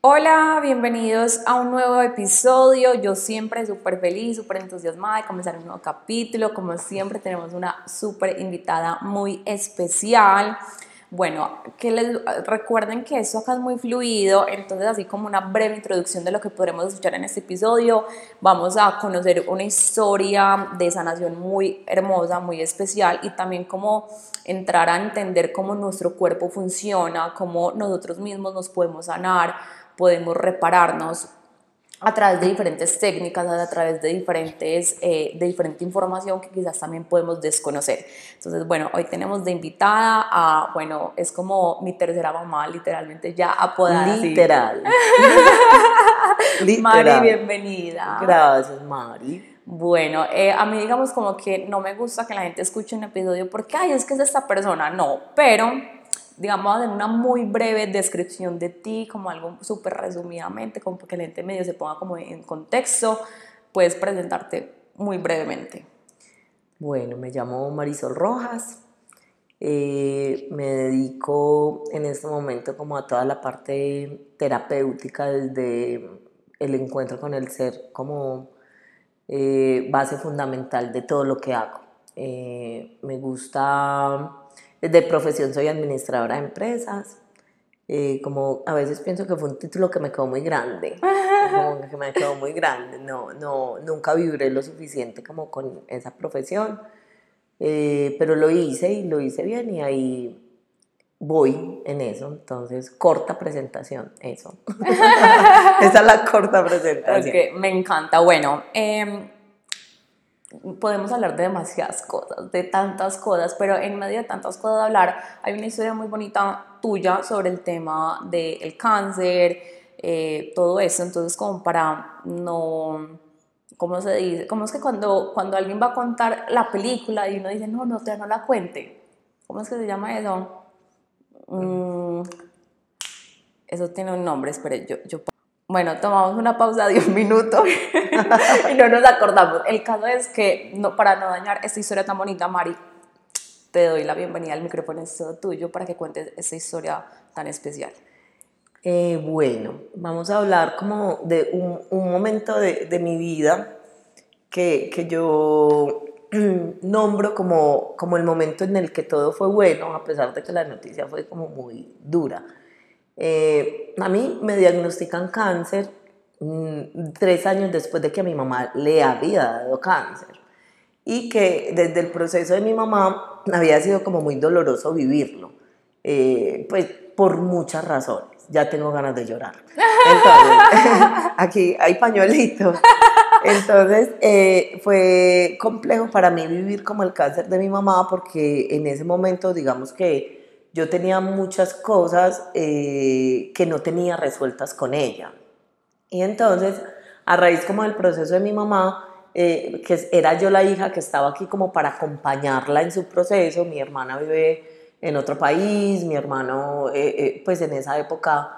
Hola, bienvenidos a un nuevo episodio. Yo siempre súper feliz, súper entusiasmada de comenzar un nuevo capítulo. Como siempre tenemos una súper invitada muy especial. Bueno, que les recuerden que esto acá es muy fluido, entonces así como una breve introducción de lo que podremos escuchar en este episodio, vamos a conocer una historia de sanación muy hermosa, muy especial y también cómo entrar a entender cómo nuestro cuerpo funciona, cómo nosotros mismos nos podemos sanar, podemos repararnos a través de diferentes técnicas, a través de, diferentes, eh, de diferente información que quizás también podemos desconocer. Entonces, bueno, hoy tenemos de invitada a, bueno, es como mi tercera mamá, literalmente ya apodada. Literal. Literal. Mari, bienvenida. Gracias, Mari. Bueno, eh, a mí digamos como que no me gusta que la gente escuche un episodio porque, ay, es que es esta persona, no, pero digamos, en una muy breve descripción de ti, como algo súper resumidamente, como que la gente medio se ponga como en contexto, puedes presentarte muy brevemente. Bueno, me llamo Marisol Rojas, eh, me dedico en este momento como a toda la parte terapéutica desde el encuentro con el ser como eh, base fundamental de todo lo que hago. Eh, me gusta de profesión soy administradora de empresas. Eh, como a veces pienso que fue un título que me quedó muy grande, como que me quedó muy grande, no, no, nunca vibré lo suficiente como con esa profesión, eh, pero lo hice y lo hice bien y ahí voy en eso, entonces corta presentación, eso. Esa es la corta presentación. me encanta, bueno. Eh, podemos hablar de demasiadas cosas, de tantas cosas, pero en medio de tantas cosas de hablar, hay una historia muy bonita tuya sobre el tema del cáncer, eh, todo eso, entonces como para no, ¿cómo se dice? ¿Cómo es que cuando, cuando alguien va a contar la película y uno dice, no, no, te no la cuente? ¿Cómo es que se llama eso? Mm, eso tiene un nombre, espere, yo, yo bueno, tomamos una pausa de un minuto y no nos acordamos. El caso es que, no, para no dañar esta historia tan bonita, Mari, te doy la bienvenida al micrófono es todo tuyo para que cuentes esta historia tan especial. Eh, bueno, vamos a hablar como de un, un momento de, de, mi vida que, que yo nombro como, como el momento en el que todo fue bueno, a pesar de que la noticia fue como muy dura. Eh, a mí me diagnostican cáncer mm, tres años después de que a mi mamá le había dado cáncer y que desde el proceso de mi mamá había sido como muy doloroso vivirlo, eh, pues por muchas razones. Ya tengo ganas de llorar. Entonces, aquí hay pañuelitos. Entonces, eh, fue complejo para mí vivir como el cáncer de mi mamá porque en ese momento, digamos que yo tenía muchas cosas eh, que no tenía resueltas con ella. Y entonces, a raíz como del proceso de mi mamá, eh, que era yo la hija que estaba aquí como para acompañarla en su proceso, mi hermana vive en otro país, mi hermano eh, pues en esa época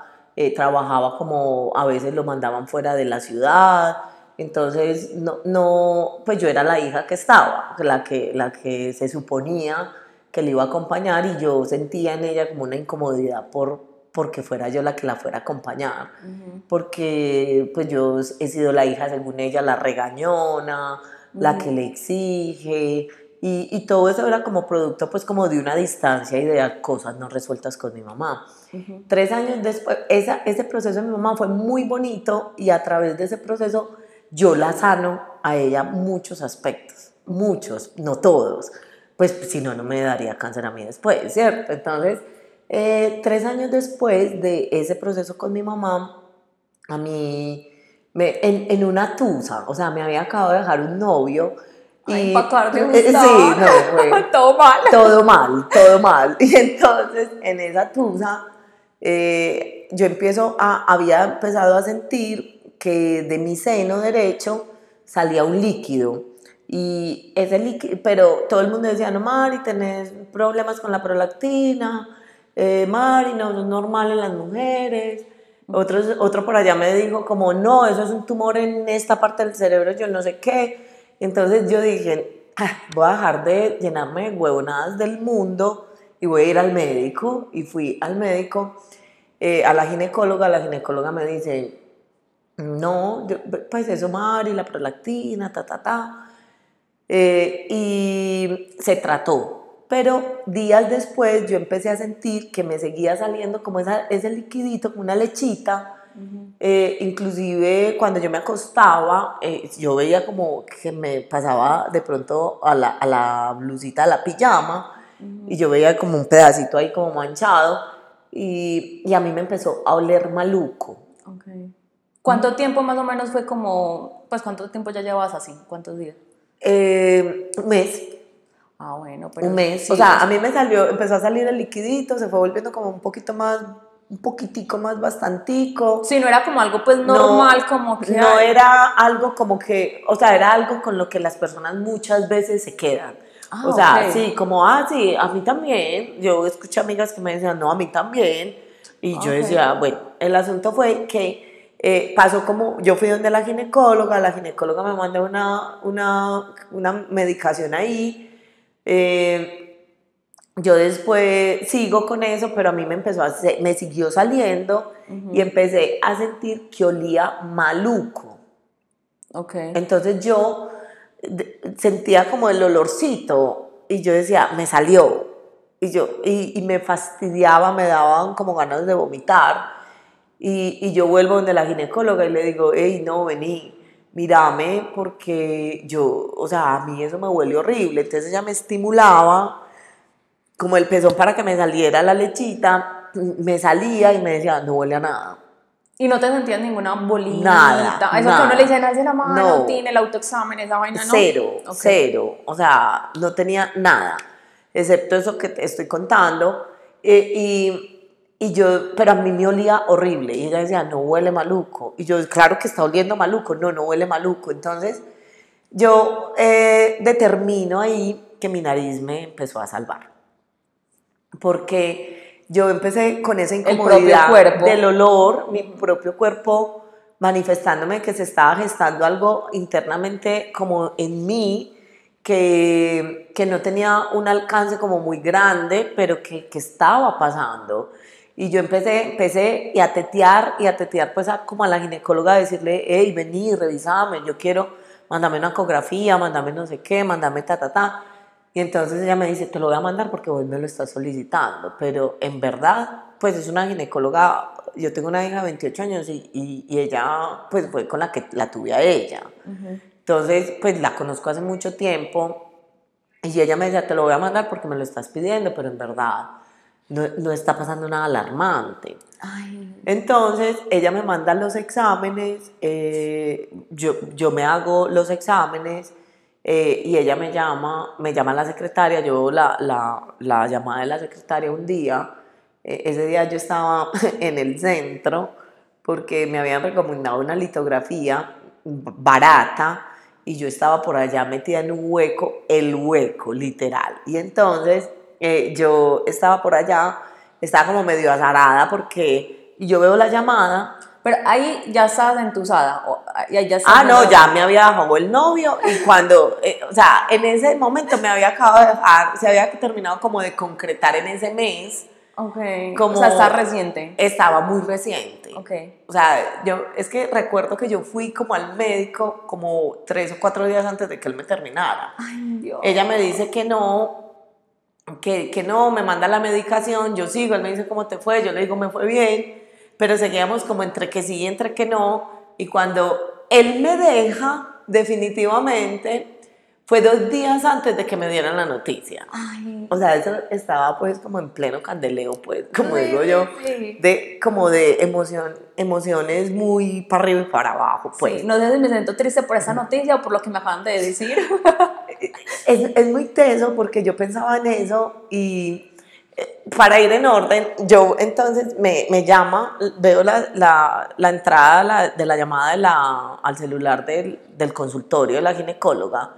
trabajaba como a veces lo mandaban fuera de la ciudad, entonces no, no, pues yo era la hija que estaba, la que, la que se suponía que le iba a acompañar y yo sentía en ella como una incomodidad por porque fuera yo la que la fuera a acompañar, porque pues yo he sido la hija, según ella, la regañona, la que le exige, y, y, todo eso era como producto pues como de una distancia y de cosas no resueltas con mi mamá. Tres años después, esa, ese proceso de mi mamá fue muy bonito y a través de ese proceso yo la sano a ella muchos aspectos, muchos, no todos, pues si no, no me daría cáncer a mí después, ¿cierto? Entonces, eh, tres años después de ese proceso con mi mamá, a mí, me, en, en, una tusa, o sea, me había acabado de dejar un novio. Ay, y, eh, sí, no, fue, todo mal. Todo mal, todo mal. Y entonces, en esa tusa, eh, yo empiezo a, había empezado a sentir que de mi seno derecho salía un líquido y ese líquido, pero todo el mundo decía, no, Mari, tenés problemas con la prolactina, eh, Mari, no, es normal en las mujeres. Otro, otro por allá me dijo como, no, eso es un tumor en esta parte del cerebro, yo no sé qué. Entonces yo dije, ah, voy a dejar de llenarme de huevonadas del mundo y voy a ir al médico. Y fui al médico eh, a la ginecóloga, la ginecóloga me dice, no, pues eso, Mari, la prolactina, ta, ta, ta. Eh, y se trató. Pero días después yo empecé a sentir que me seguía saliendo como esa, ese liquidito, como una lechita. Eh, inclusive cuando yo me acostaba, eh, yo veía como que me pasaba de pronto a la, a la blusita, a la pijama, y yo veía como un pedacito ahí como manchado, y, y a mí me empezó a oler maluco. Okay. ¿Cuánto tiempo más o menos fue como, pues cuánto tiempo ya llevas así? ¿Cuántos días? Eh, un mes. Ah, bueno, pero... Un mes. o sea, a mí me salió, empezó a salir el liquidito, se fue volviendo como un poquito más, un poquitico más bastantico. Sí, no era como algo pues normal, como que... No era algo como que, o sea, era algo con lo que las personas muchas veces se quedan. Ah, o sea, sí, como, ah, sí, a mí también. Yo escuché amigas que me decían, no, a mí también. Y yo decía, bueno, el asunto fue que eh, pasó como, yo fui donde la ginecóloga, la ginecóloga me mandó una, una, una medicación ahí. Eh, yo después sigo con eso, pero a mí me empezó a, me siguió saliendo y empecé a sentir que olía maluco. Okay. Entonces yo sentía como el olorcito y yo decía, me salió. Y, yo, y, y me fastidiaba, me daban como ganas de vomitar. Y, y, yo vuelvo donde la ginecóloga y le digo, hey, no, vení, mírame, porque yo, o sea, a mí eso me huele horrible. Entonces ella me estimulaba como el pezón para que me saliera la lechita, me salía y me decía, no huele a nada. ¿Y no te sentías ninguna bolita? Nada. Eso que uno le dice, hace la mano, no. tiene el autoexamen, esa vaina, ¿no? Cero, cero. O sea, no tenía nada, excepto eso que te estoy contando. Eh, y y yo, pero a mí me olía horrible. Y ella decía, no huele maluco. Y yo, claro que está oliendo maluco. No, no huele maluco. Entonces, yo eh, determino ahí que mi nariz me empezó a salvar. Porque yo empecé con esa incomodidad del olor, mi propio cuerpo manifestándome que se estaba gestando algo internamente como en mí, que, que no tenía un alcance como muy grande, pero que, que estaba pasando. Y yo empecé, empecé y a tetear y a tetear pues a, como a la ginecóloga a decirle, hey, vení, revisame, yo quiero, mándame una ecografía, mándame no sé qué, mándame ta, ta, ta. Y entonces ella me dice, te lo voy a mandar porque vos me lo estás solicitando. Pero en verdad, pues es una ginecóloga, yo tengo una hija de 28 años y, y, ella pues fue con la que la tuve a ella. Entonces, pues la conozco hace mucho tiempo y ella me decía, te lo voy a mandar porque me lo estás pidiendo, pero en verdad no, no está pasando nada alarmante. Entonces, ella me manda los exámenes, eh, yo, yo me hago los exámenes eh, y ella me llama, me llama la secretaria, yo la, la, la llamada de la secretaria un día, eh, ese día yo estaba en el centro porque me habían recomendado una litografía barata y yo estaba por allá metida en un hueco, el hueco, literal. Y entonces eh, yo estaba por allá, estaba como medio azarada porque yo veo la llamada. Pero ahí ya estabas entusada. Ya, ya ah, no, ya me había dejado el novio y cuando, eh, o sea, en ese momento me había acabado de dejar, se había terminado como de concretar en ese mes. Ok. Como, o sea, está reciente. Estaba muy reciente. Ok. O sea, yo, es que recuerdo que yo fui como al médico como tres o cuatro días antes de que él me terminara. Ay, Dios. Ella me dice que no, que, que, no, me manda la medicación, yo sigo, él me dice cómo te fue, yo le digo me fue bien, pero seguíamos como entre que sí y entre que no, y cuando él me deja, definitivamente, fue dos días antes de que me dieran la noticia. O sea, eso estaba pues como en pleno candeleo, pues, como digo yo, de, como de emoción, emociones muy para arriba y para abajo, pues. no sé si me siento triste por esa noticia o por lo que me acaban de decir. es, es muy teso porque yo pensaba en eso y eh, para ir en orden, yo entonces me, me llama, veo la, la, la entrada de la llamada de la, al celular del, del consultorio de la ginecóloga.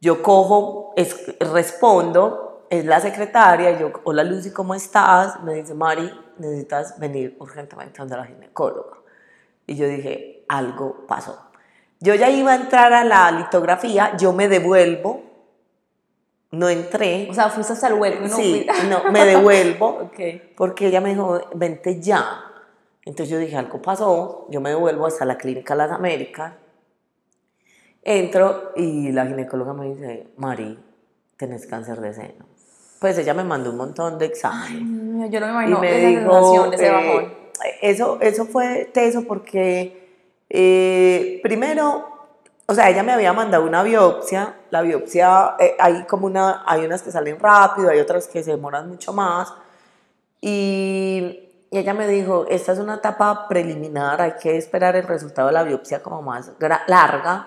Yo cojo, es, respondo, es la secretaria, yo, hola Lucy, ¿cómo estás? Me dice, Mari, necesitas venir urgentemente a la ginecóloga. Y yo dije, algo pasó. Yo ya iba a entrar a la litografía, yo me devuelvo no entré. O sea, fuiste hasta el no sí, fui- no, me devuelvo porque ella me dijo, vente ya. Entonces yo dije, algo pasó, yo me devuelvo hasta la clínica Las Américas. Entro y la ginecóloga me dice, Mari, tenés cáncer de seno. Pues ella me mandó un montón de exámenes. Yo no me y imagino me esa dijo, sensación, ese eh, bajón. eso, eso fue teso porque eh, primero, o sea, ella me había mandado una biopsia, la biopsia, eh, hay como una, hay unas que salen rápido, hay otras que se demoran mucho más, y, y ella me dijo, esta es una etapa preliminar, hay que esperar el resultado de la biopsia como más larga,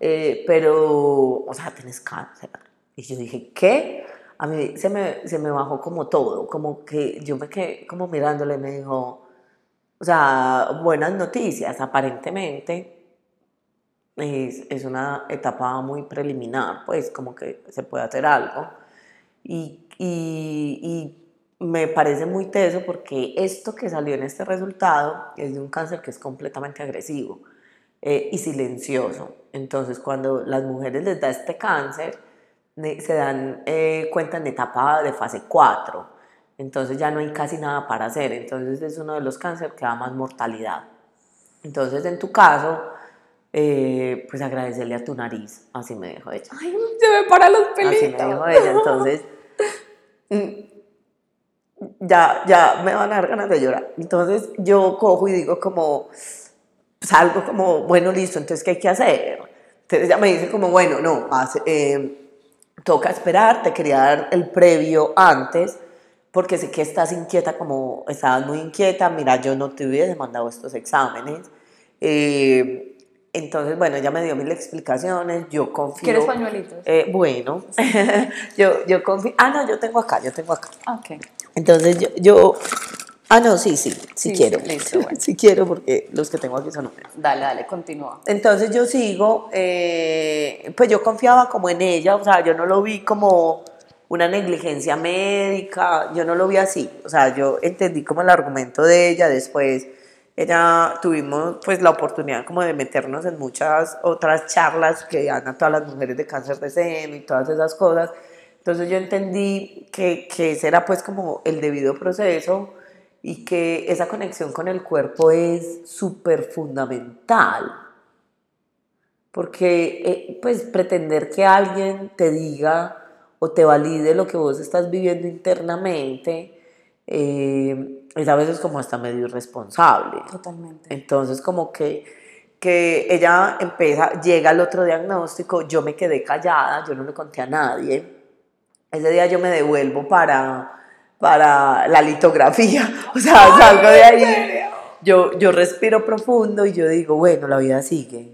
eh, pero, o sea, tienes cáncer. Y yo dije, ¿qué? A mí se me, se me bajó como todo, como que yo me quedé como mirándole y me dijo, o sea, buenas noticias, aparentemente es, es una etapa muy preliminar, pues como que se puede hacer algo. Y, y, y me parece muy teso porque esto que salió en este resultado es de un cáncer que es completamente agresivo eh, y silencioso. Entonces, cuando las mujeres les da este cáncer, se dan eh, cuenta en etapa de fase 4. Entonces ya no hay casi nada para hacer. Entonces es uno de los cánceres que da más mortalidad. Entonces, en tu caso, eh, pues agradecerle a tu nariz. Así me dijo ella. Ay, se me paran los Así me pelitos. dijo ella. Entonces, mm, ya, ya me van a dar ganas de llorar. Entonces, yo cojo y digo como, salgo como, bueno, listo, entonces, ¿qué hay que hacer? Entonces ella me dice como, bueno, no, hace- eh, toca esperar, te quería dar el previo antes, porque sé que estás inquieta, como estabas muy inquieta, mira, yo no te hubiese mandado estos exámenes. Eh, entonces, bueno, ella me dio mil explicaciones, yo confío. ¿Quieres pañuelitos? Eh, bueno, yo, yo confío. Ah, no, yo tengo acá, yo tengo acá. ok. Entonces, yo. yo ah, no, sí, sí, sí, Sí, quiero. listo, bueno. sí quiero porque los que tengo aquí son húmedos. Dale, dale, continúa. Entonces yo sigo, eh, pues yo confiaba como en ella, o sea, yo no lo vi como una negligencia médica, yo no lo vi así, o sea, yo entendí como el argumento de ella, después ella tuvimos pues la oportunidad como de meternos en muchas otras charlas que dan a todas las mujeres de cáncer de seno y todas esas cosas, entonces yo entendí que, que ese era pues como el debido proceso y que esa conexión con el cuerpo es súper fundamental. Porque eh, pues pretender que alguien te diga o te valide lo que vos estás viviendo internamente eh, es a veces como hasta medio irresponsable. Totalmente. Entonces como que, que ella empieza, llega al otro diagnóstico, yo me quedé callada, yo no le conté a nadie. Ese día yo me devuelvo para, para la litografía, o sea, salgo de ahí, yo, yo respiro profundo y yo digo, bueno, la vida sigue.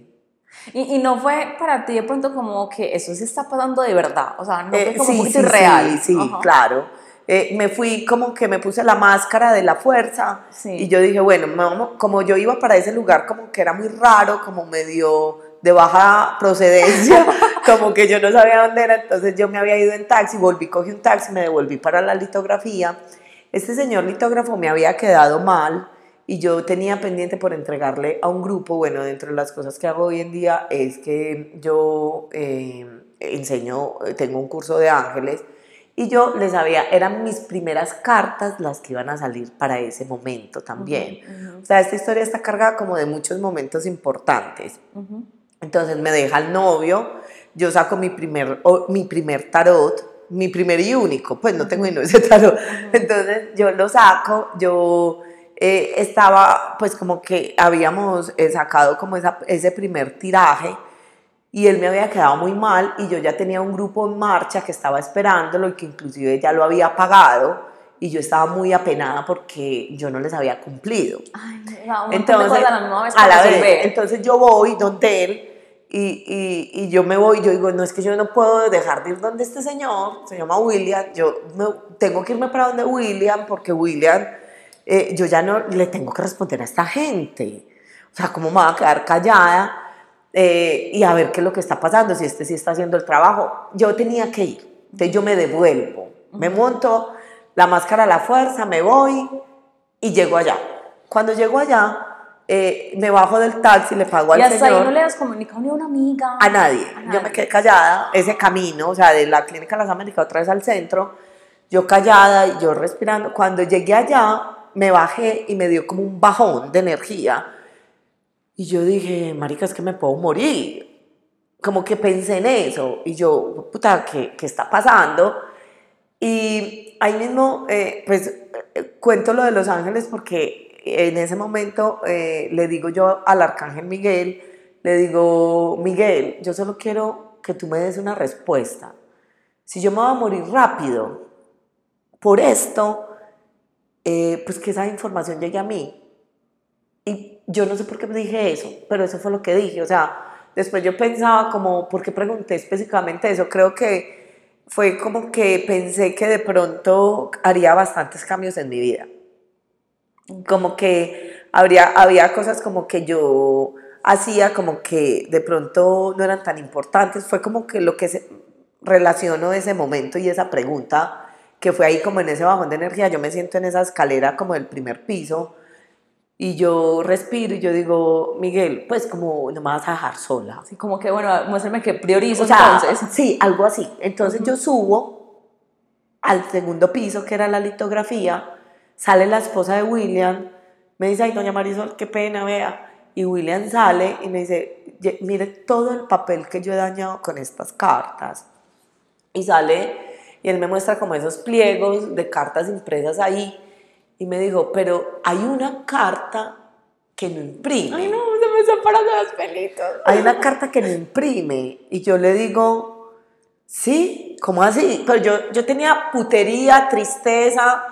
Y, y no fue para ti de pronto como que eso se está pasando de verdad, o sea, no Eh, fue como sí, muy sí, irreal. Sí, sí, Ajá. claro. Eh, me fui como que me puse la máscara de la fuerza Sí. y yo dije, bueno, como yo iba para ese lugar como que era muy raro, como medio de baja procedencia, como que yo no sabía dónde era, entonces yo me había ido en taxi, volví, cogí un taxi, me devolví para la litografía. Este señor litógrafo me había quedado mal y yo tenía pendiente por entregarle a un grupo, bueno, dentro de las cosas que hago hoy en día es que yo eh, enseño, tengo un curso de ángeles y yo les había, eran mis primeras cartas las que iban a salir para ese momento también. O sea, esta historia está cargada como de muchos momentos importantes. Ujú. Entonces me deja el novio, yo saco mi primer, o- mi primer tarot, mi primer y único, pues no tengo ni ese tarot. Entonces yo lo saco, yo eh, estaba, pues como que habíamos eh, sacado como esa- ese primer tiraje y él me había quedado muy mal y yo ya tenía un grupo en marcha que estaba esperándolo y que inclusive ya lo había pagado y yo estaba muy apenada porque yo no les había cumplido. Ay, de Entonces, a la vez a para la vez. resolver. Entonces yo voy donde él y, y, y yo me voy, yo digo, no es que yo no puedo dejar de ir donde este señor, se llama William, yo me- tengo que irme para donde William porque William, eh, yo ya no le tengo que responder a esta gente. O sea, ¿cómo me voy a quedar callada? Eh, y a ver qué es lo que está pasando, si este sí está haciendo el trabajo. Yo tenía que ir, entonces yo me devuelvo, me monto la máscara a la fuerza, me voy y llego allá. Cuando llego allá, eh, me bajo del taxi, le pago al y hasta señor. ahí no le das comunicado ni a una amiga. A nadie. A Yo nadie. me quedé callada, ese camino, o sea, de la clínica de las Américas otra vez al centro, yo callada y yo respirando. Cuando llegué allá, me bajé y me dio como un bajón de energía. Y yo dije, marica, es que me puedo morir. Como que pensé en eso. Y yo, puta, ¿qué, qué está pasando? Y ahí mismo, eh, pues, eh, cuento lo de Los Ángeles porque en ese momento eh, le digo yo al arcángel Miguel, le digo, Miguel, yo solo quiero que tú me des una respuesta. Si yo me voy a morir rápido por esto, eh, pues que esa información llegue a mí. Y yo no sé por qué dije eso, pero eso fue lo que dije. O sea, después yo pensaba como, ¿por qué pregunté específicamente eso? Creo que fue como que pensé que de pronto haría bastantes cambios en mi vida. Como que habría, había cosas como que yo hacía como que de pronto no eran tan importantes. Fue como que lo que se relacionó ese momento y esa pregunta que fue ahí como en ese bajón de energía. Yo me siento en esa escalera como del primer piso y yo respiro y yo digo, Miguel, pues como no me vas a dejar sola. Así como que, bueno, muéstrame que priorizo O sea, entonces. sí, algo así. Entonces yo subo al segundo piso, que era la litografía, sale la esposa de William, me dice, ay, doña Marisol, qué pena, vea. Y William sale y me dice, "Ye- mire todo el papel que yo he dañado con estas cartas. Y sale y él me muestra como esos pliegos de cartas impresas ahí. Y me dijo, pero hay una carta que no imprime. Ay, no, se me están parando los pelitos. Hay una carta que no imprime y yo le digo, sí, ¿cómo así? Pero yo, yo tenía putería, tristeza,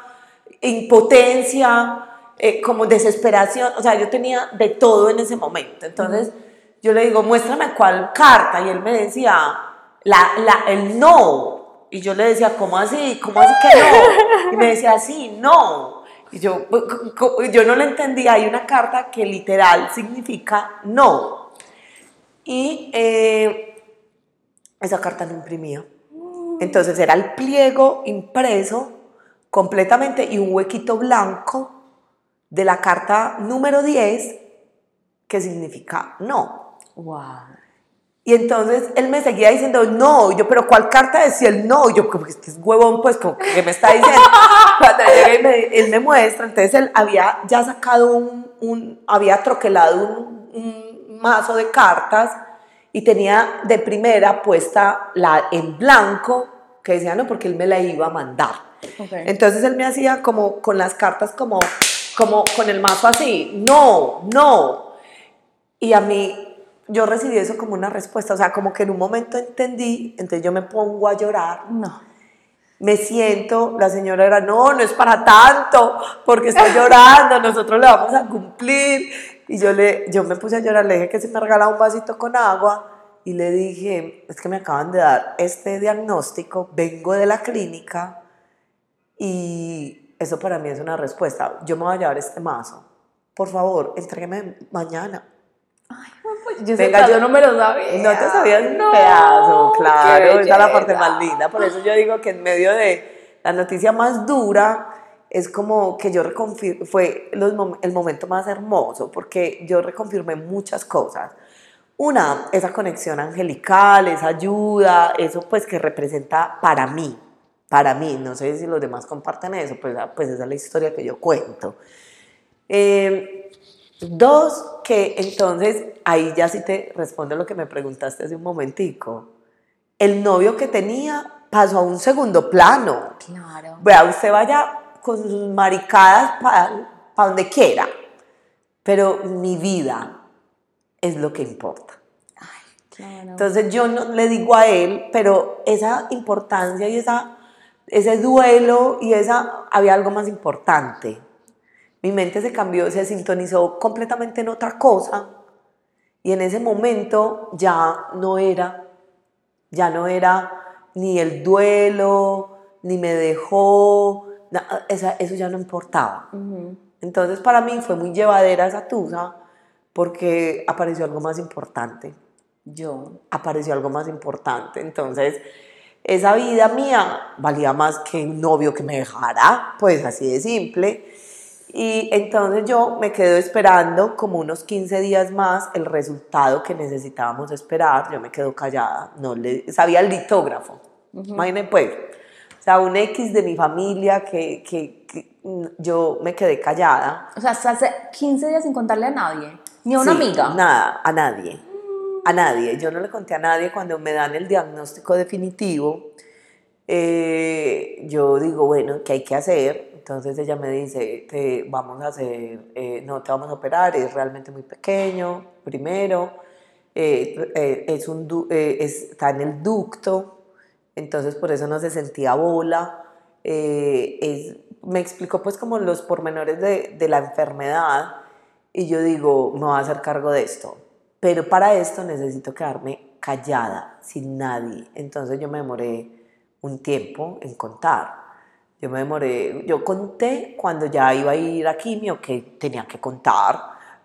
impotencia, eh, como desesperación, o sea, yo tenía de todo en ese momento. Entonces yo le digo, muéstrame cuál carta y él me decía, la, la, el no. Y yo le decía, ¿cómo así? ¿Cómo así que no? Y me decía, sí, no. Y yo, yo no lo entendía. Hay una carta que literal significa no. Y eh, esa carta no imprimía. Entonces era el pliego impreso completamente y un huequito blanco de la carta número 10 que significa no. Wow. Y entonces él me seguía diciendo no, yo, pero ¿cuál carta decía el no? Yo, como que este es huevón, pues, como que me está diciendo. Cuando llega y me- él me muestra, entonces él había ya sacado un, un- había troquelado un, un mazo de cartas y tenía de primera puesta la en blanco, que decía no, porque él me la iba a mandar. Ok. Entonces él me hacía como con las cartas como, como con el mazo así, no, no. Y a mí, yo recibí eso como una respuesta, o sea, como que en un momento entendí, entonces yo me pongo a llorar, No. me siento, la señora era, no, no es para tanto, porque está llorando, nosotros le vamos a cumplir. Y yo, le, yo me puse a llorar, le dije que se me regalaba un vasito con agua y le dije, es que me acaban de dar este diagnóstico, vengo de la clínica y eso para mí es una respuesta. Yo me voy a llevar este mazo. Por favor, entrégueme mañana. Pues yo, Venga, yo no me lo sabía. No te sabías No, pedazo, claro, esa es la parte más linda. Por eso yo digo que en medio de la noticia más dura, es como que yo reconfir fue los mom- el momento más hermoso, porque yo reconfirmé muchas cosas. Una, esa conexión angelical, esa ayuda, eso pues que representa para mí, para mí, no sé si los demás comparten eso, pues, ah, pues esa es la historia que yo cuento. Eh, dos, que entonces ahí ya sí te respondo lo que me preguntaste hace un momentico. El novio que tenía pasó a un segundo plano. Claro. Vea, usted vaya con sus maricadas para donde quiera, pero mi vida es lo que importa. Claro. Entonces yo no le digo a él, pero esa importancia y esa, ese duelo y esa, había algo más importante. Mi mente se cambió, se sintonizó completamente en otra cosa y en ese momento ya no era, ya no era ni el duelo, ni me dejó, na- esa- eso ya no importaba. Entonces para mí fue muy llevadera esa tusa porque apareció algo más importante Yo. apareció algo más importante. Entonces, esa vida mía valía más que un novio que me dejara, pues así de simple. Y entonces yo me quedo esperando como unos 15 días más el resultado que necesitábamos esperar. Yo me quedo callada, no le sabía el litógrafo. Imagínense pues. O sea, un X de mi familia que, que, que, mm, yo me quedé callada. O sea, hace 15 días sin contarle a nadie, ni a una Sí, amiga. Nada, a nadie. A nadie. Yo no le conté a nadie cuando me dan el diagnóstico definitivo. eh, yo digo, bueno, ¿qué hay que hacer? Entonces ella me dice, te vamos a hacer, eh, no te vamos a operar, es realmente muy pequeño, primero, eh, es un, está en el ducto, entonces por eso no se sentía bola. me explicó pues como los pormenores de, de la enfermedad y yo digo, me voy a hacer cargo de esto, pero para esto necesito quedarme callada, sin nadie. Entonces yo me demoré un tiempo en contar. Yo me demoré, yo conté cuando ya iba a ir a quimio que tenía que contar,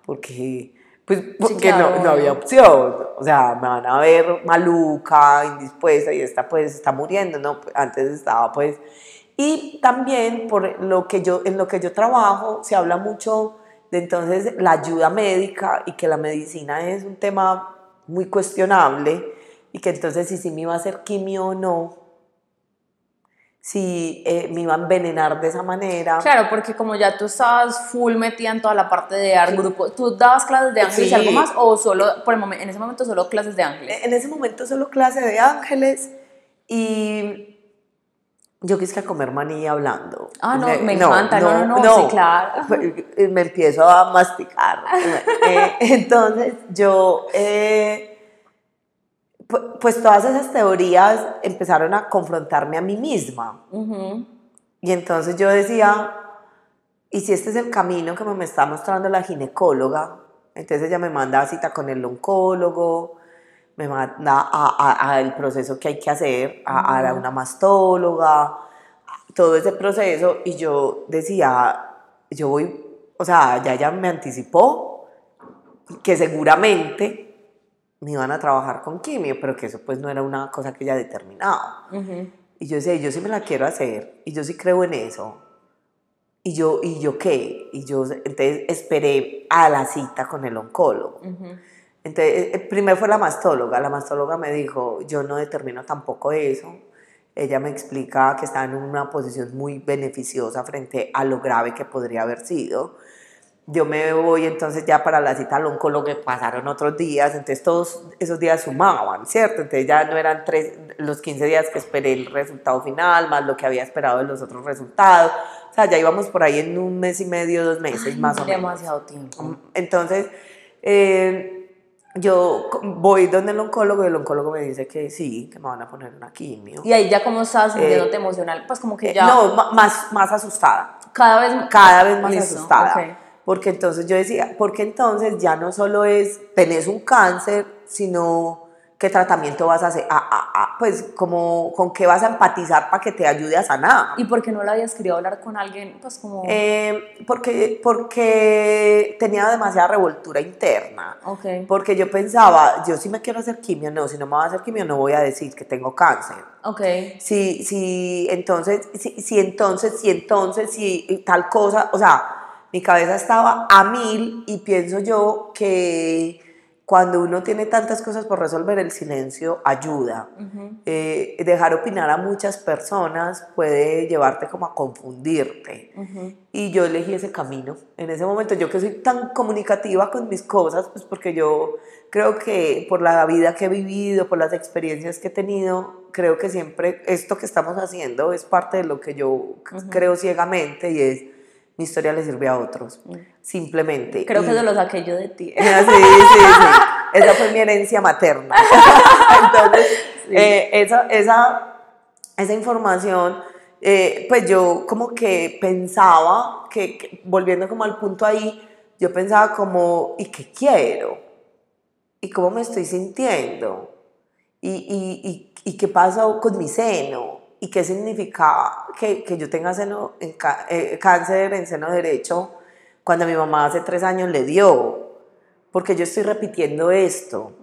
porque, pues, porque claro. no, no había opción. O sea, me van a ver maluca, indispuesta, y esta pues está muriendo, ¿no? Antes estaba pues... Y también por lo que yo, en lo que yo trabajo se habla mucho de entonces la ayuda médica y que la medicina es un tema muy cuestionable y que entonces si, si me iba a hacer quimio o no, si eh, me iba a envenenar de esa manera. Claro, porque como ya tú estabas full metida en toda la parte de dar grupo, ¿tú dabas clases de ángeles y Sí. algo más o solo, por el momen- en ese momento solo clases de ángeles? En ese momento solo clase de ángeles y yo quise comer maní hablando. Ah, no, me encanta, no, no, no, sí, claro. Me empiezo a masticar. Eh, entonces yo, eh, pu- pues todas esas teorías empezaron a confrontarme a mí misma. Y entonces yo decía, ¿y si este es el camino que me está mostrando la ginecóloga? Entonces ella me manda a cita con el oncólogo, me manda a, a- a el proceso que hay que hacer, a, a una mastóloga, todo ese proceso. Y yo decía, yo voy, o sea, ya ella me anticipó que seguramente me iban a trabajar con quimio, pero que eso pues no era una cosa que ella determinaba. Y yo decía, yo sí me la quiero hacer, y yo sí creo en eso. Y yo, ¿y yo qué? Y yo, entonces esperé a la cita con el oncólogo. Entonces, eh, primero fue la mastóloga. La mastóloga me dijo, yo no determino tampoco eso. Ella me explica que está en una posición muy beneficiosa frente a lo grave que podría haber sido. Yo me voy entonces ya para la cita al oncólogo, que pasaron otros días, entonces todos esos días sumaban, ¿cierto? Entonces ya no eran tres, los 15 días que esperé el resultado final, más lo que había esperado de los otros resultados. O sea, ya íbamos por ahí en un mes y medio, dos meses más o menos. Demasiado tiempo. Entonces, eh, yo voy donde el oncólogo y el oncólogo me dice que sí, que me van a poner una quimio. Y ahí ya como estabas sintiéndote emocional, pues como que Eh, ya No, más, más asustada, cada vez cada vez más Listo, asustada. Porque entonces yo decía, porque entonces ya no solo es, tenés un cáncer, sino qué tratamiento vas a hacer, a- a- a- pues como con qué vas a empatizar para que te ayude a sanar. ¿Y por qué no le habías querido hablar con alguien? Pues como... Eh, porque, porque tenía demasiada revoltura interna. ok. Porque yo pensaba, yo sí me quiero hacer quimio, no, si no me voy a hacer quimio no voy a decir que tengo cáncer. Ok. Si, si entonces, si, si entonces, si entonces, si tal cosa, o sea, mi cabeza estaba a mil y pienso yo que cuando uno tiene tantas cosas por resolver, el silencio ayuda. Ujú. Eh, dejar opinar a muchas personas puede llevarte como a confundirte. Ujú. Y yo elegí ese camino. En ese momento, yo que soy tan comunicativa con mis cosas, pues porque yo creo que por la vida que he vivido, por las experiencias que he tenido, creo que siempre esto que estamos haciendo es parte de lo que yo creo ciegamente y es mi historia le sirve a otros, simplemente. Creo Y- que eso lo saqué yo de ti. Ah, Sí, sí, sí. Esa fue mi herencia materna. Entonces, eh, esa, esa, esa información, eh, pues yo como que pensaba, que, que, volviendo como al punto ahí, yo pensaba como, ¿y qué quiero? ¿Y cómo me estoy sintiendo? ¿Y, y, y, y qué pasó con mi seno? ¿Y qué significa que, que yo tenga seno en eh, cáncer en seno derecho cuando mi mamá hace tres años le dio? Porque yo estoy repitiendo esto.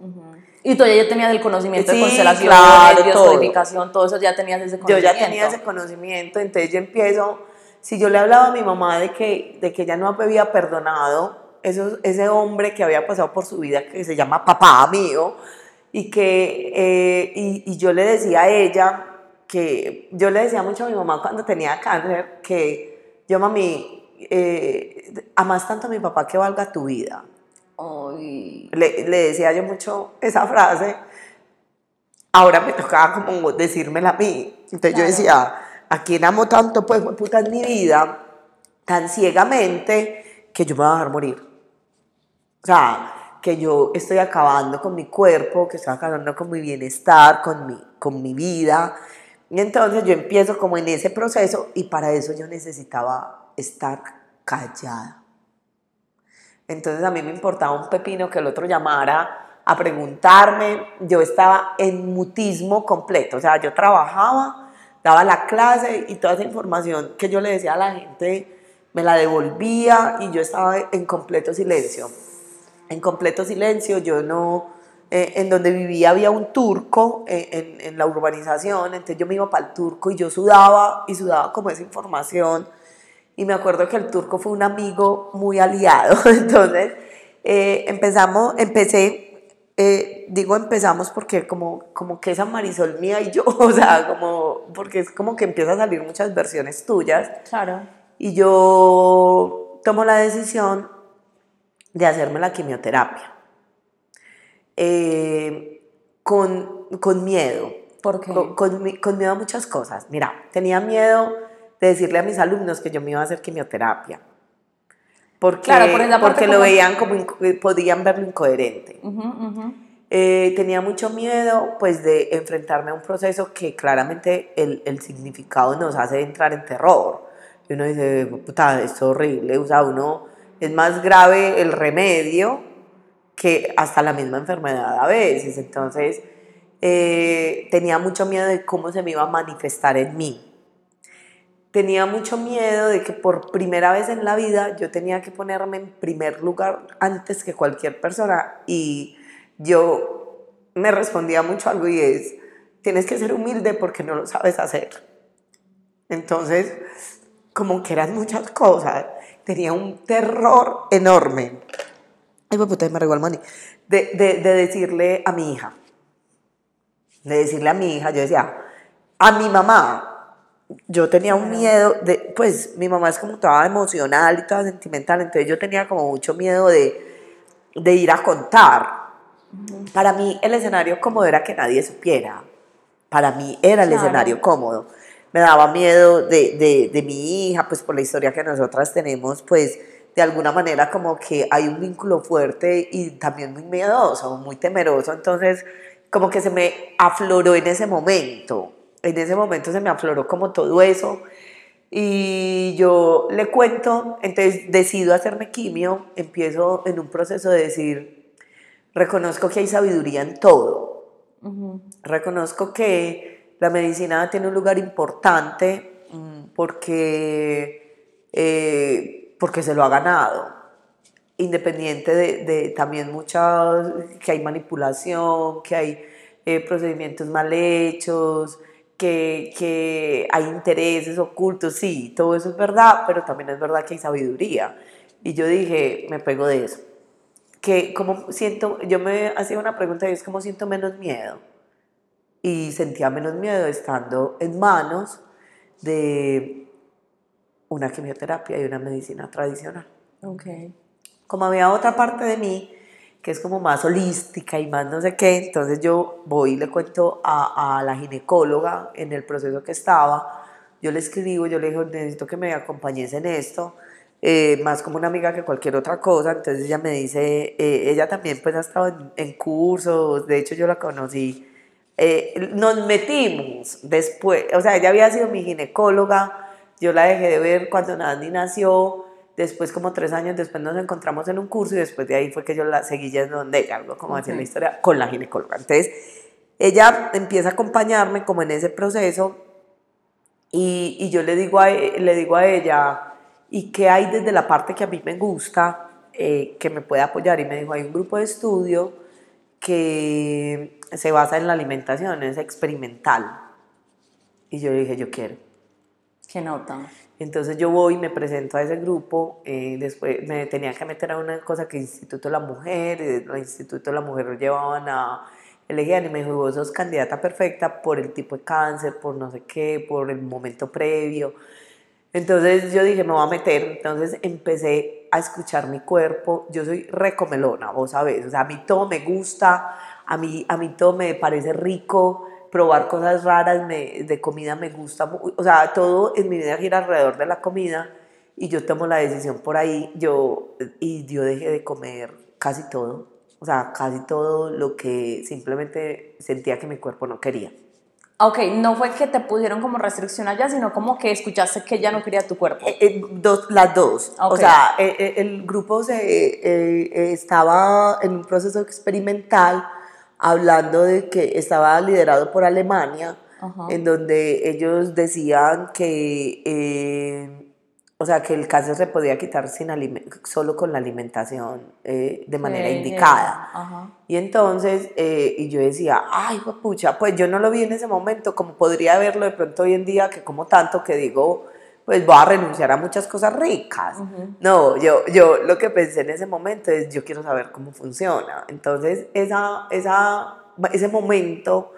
Y tú ya tenías el conocimiento de Sí, constelación, claro, de todo. todo eso ya tenías ese Yo conocimiento. ya tenía ese conocimiento, entonces yo empiezo si yo le hablaba a mi mamá de que, de que ella no había perdonado eso, ese hombre que había pasado por su vida, que se llama papá mío, y que eh, y, y yo le decía a ella que yo le decía mucho a mi mamá cuando tenía cáncer que yo mami eh, amas tanto a mi papá que valga tu vida Ay. le, le decía yo mucho esa frase ahora me tocaba como decírmela a mí entonces yo Claro. decía a quién amo tanto pues puta en mi vida tan ciegamente que yo me voy a dejar morir o sea, que yo estoy acabando con mi cuerpo, que estoy acabando con mi bienestar, con mi, con mi vida. Y entonces yo empiezo como en ese proceso y para eso yo necesitaba estar callada. Entonces a mí me importaba un pepino que el otro llamara a preguntarme. Yo estaba en mutismo completo, o sea, yo trabajaba, daba la clase y toda esa información que yo le decía a la gente me la devolvía y yo estaba en completo silencio en completo silencio, yo no, eh, en donde vivía había un turco eh, en, en, la urbanización, entonces yo me iba para el turco y yo sudaba y sudaba como esa información y me acuerdo que el turco fue un amigo muy aliado, entonces eh, empezamos, empecé, eh, digo empezamos porque como, como que esa Marisol mía y yo, o sea, como, porque es como que empiezan a salir muchas versiones tuyas Claro. y yo tomo la decisión de hacerme la quimioterapia. Eh, con, con, miedo. ¿Por qué? Con, con, con, miedo a muchas cosas. Mira, tenía miedo de decirle a mis alumnos que yo me iba a hacer quimioterapia. Porque, claro, por esa porque como... lo veían como, podían verlo incoherente. Uh -huh, uh -huh. Eh, tenía mucho miedo pues de enfrentarme a un proceso que claramente el, el significado nos hace entrar en terror. Y uno dice, puta, es horrible, o sea, uno es más grave el remedio que hasta la misma enfermedad a veces. Entonces, eh, tenía mucho miedo de cómo se me iba a manifestar en mí. Tenía mucho miedo de que por primera vez en la vida yo tenía que ponerme en primer lugar antes que cualquier persona. Y yo me respondía mucho algo y es, tienes que ser humilde porque no lo sabes hacer. Entonces, como que eran muchas cosas tenía un terror enorme. Ay, pues puta, me regó el money. De, de, de, decirle a mi hija, de decirle a mi hija, yo decía, a mi mamá, yo tenía un miedo, de, pues mi mamá es como toda emocional y toda sentimental, entonces yo tenía como mucho miedo de, de ir a contar. Para mí el escenario cómodo era que nadie supiera. Para mí era el Claro. escenario cómodo me daba miedo de, de, de, mi hija, pues por la historia que nosotras tenemos, pues de alguna manera como que hay un vínculo fuerte y también muy miedoso, muy temeroso, entonces como que se me afloró en ese momento, en ese momento se me afloró como todo eso. Y yo le cuento, entonces decido hacerme quimio, empiezo en un proceso de decir, reconozco que hay sabiduría en todo, Uh -huh. reconozco que la medicina tiene un lugar importante mm, porque, eh, porque se lo ha ganado, independiente de, de, también muchas, que hay manipulación, que hay eh, procedimientos mal hechos, que, que hay intereses ocultos, sí, todo eso es verdad, pero también es verdad que hay sabiduría. Y yo dije, me pego de eso. Que como siento, yo me hacía una pregunta y es como siento menos miedo y sentía menos miedo estando en manos de una quimioterapia y una medicina tradicional. Okay. Como había otra parte de mí que es como más holística y más no sé qué, entonces yo voy y le cuento a, a la ginecóloga en el proceso que estaba, yo le escribo, yo le digo, necesito que me acompañes en esto, eh, más como una amiga que cualquier otra cosa, entonces ella me dice, eh, ella también pues ha estado en, en cursos, de hecho yo la conocí, eh, nos metimos después, o sea, ella había sido mi ginecóloga, yo la dejé de ver cuando Nandi nació, después como tres años después nos encontramos en un curso y después de ahí fue que yo la seguí yendo donde ella, algo como okay. así la historia, con la ginecóloga. Entonces, ella empieza a acompañarme como en ese proceso y, y yo le digo, a, le digo a ella, ¿y qué hay desde la parte que a mí me gusta eh, que me puede apoyar? Y me dijo, hay un grupo de estudio que se basa en la alimentación, es experimental. Y yo le dije, yo quiero. ¿Qué nota? Entonces yo voy, me presento a ese grupo, eh, después me tenía que meter a una cosa que Instituto de la Mujer, eh, el Instituto de la Mujer lo llevaban a elegían y me dijo, vos sos candidata perfecta por el tipo de cáncer, por no sé qué, por el momento previo. Entonces yo dije, me voy a meter, entonces empecé a escuchar mi cuerpo, yo soy recomelona, vos sabés, o sea, a mí todo me gusta, a mí, a mí todo me parece rico, probar cosas raras de comida me gusta, o sea, todo en mi vida gira alrededor de la comida y yo tomo la decisión por ahí, yo, y yo dejé de comer casi todo, o sea, casi todo lo que simplemente sentía que mi cuerpo no quería. Ok, no fue que te pusieron como restricción allá, sino como que escuchaste que ya no quería tu cuerpo. Eh, eh, dos, las dos. O sea, eh, el grupo se, estaba en un proceso experimental hablando de que estaba liderado por Alemania, en donde ellos decían que o sea, que el cáncer se podía quitar sin solo con la alimentación eh, de manera indicada. Y entonces, eh, y yo decía, ay, pucha, pues yo no lo vi en ese momento, como podría verlo de pronto hoy en día, que como tanto que digo, pues voy a renunciar a muchas cosas ricas. No, yo, yo lo que pensé en ese momento es, yo quiero saber cómo funciona. Entonces, esa, esa, ese momento,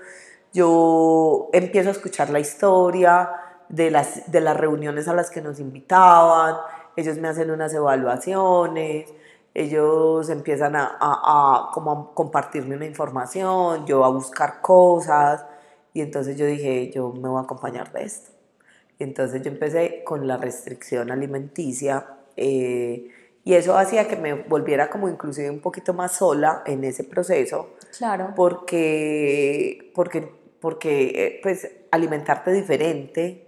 yo empiezo a escuchar la historia, de las, de las reuniones a las que nos invitaban, ellos me hacen unas evaluaciones, ellos empiezan a, a, como a compartirme una información, yo a buscar cosas, y entonces yo dije, yo me voy a acompañar de esto. Entonces yo empecé con la restricción alimenticia, eh, y eso hacía que me volviera como inclusive un poquito más sola en ese proceso. Claro. Porque, porque, porque pues alimentarte diferente,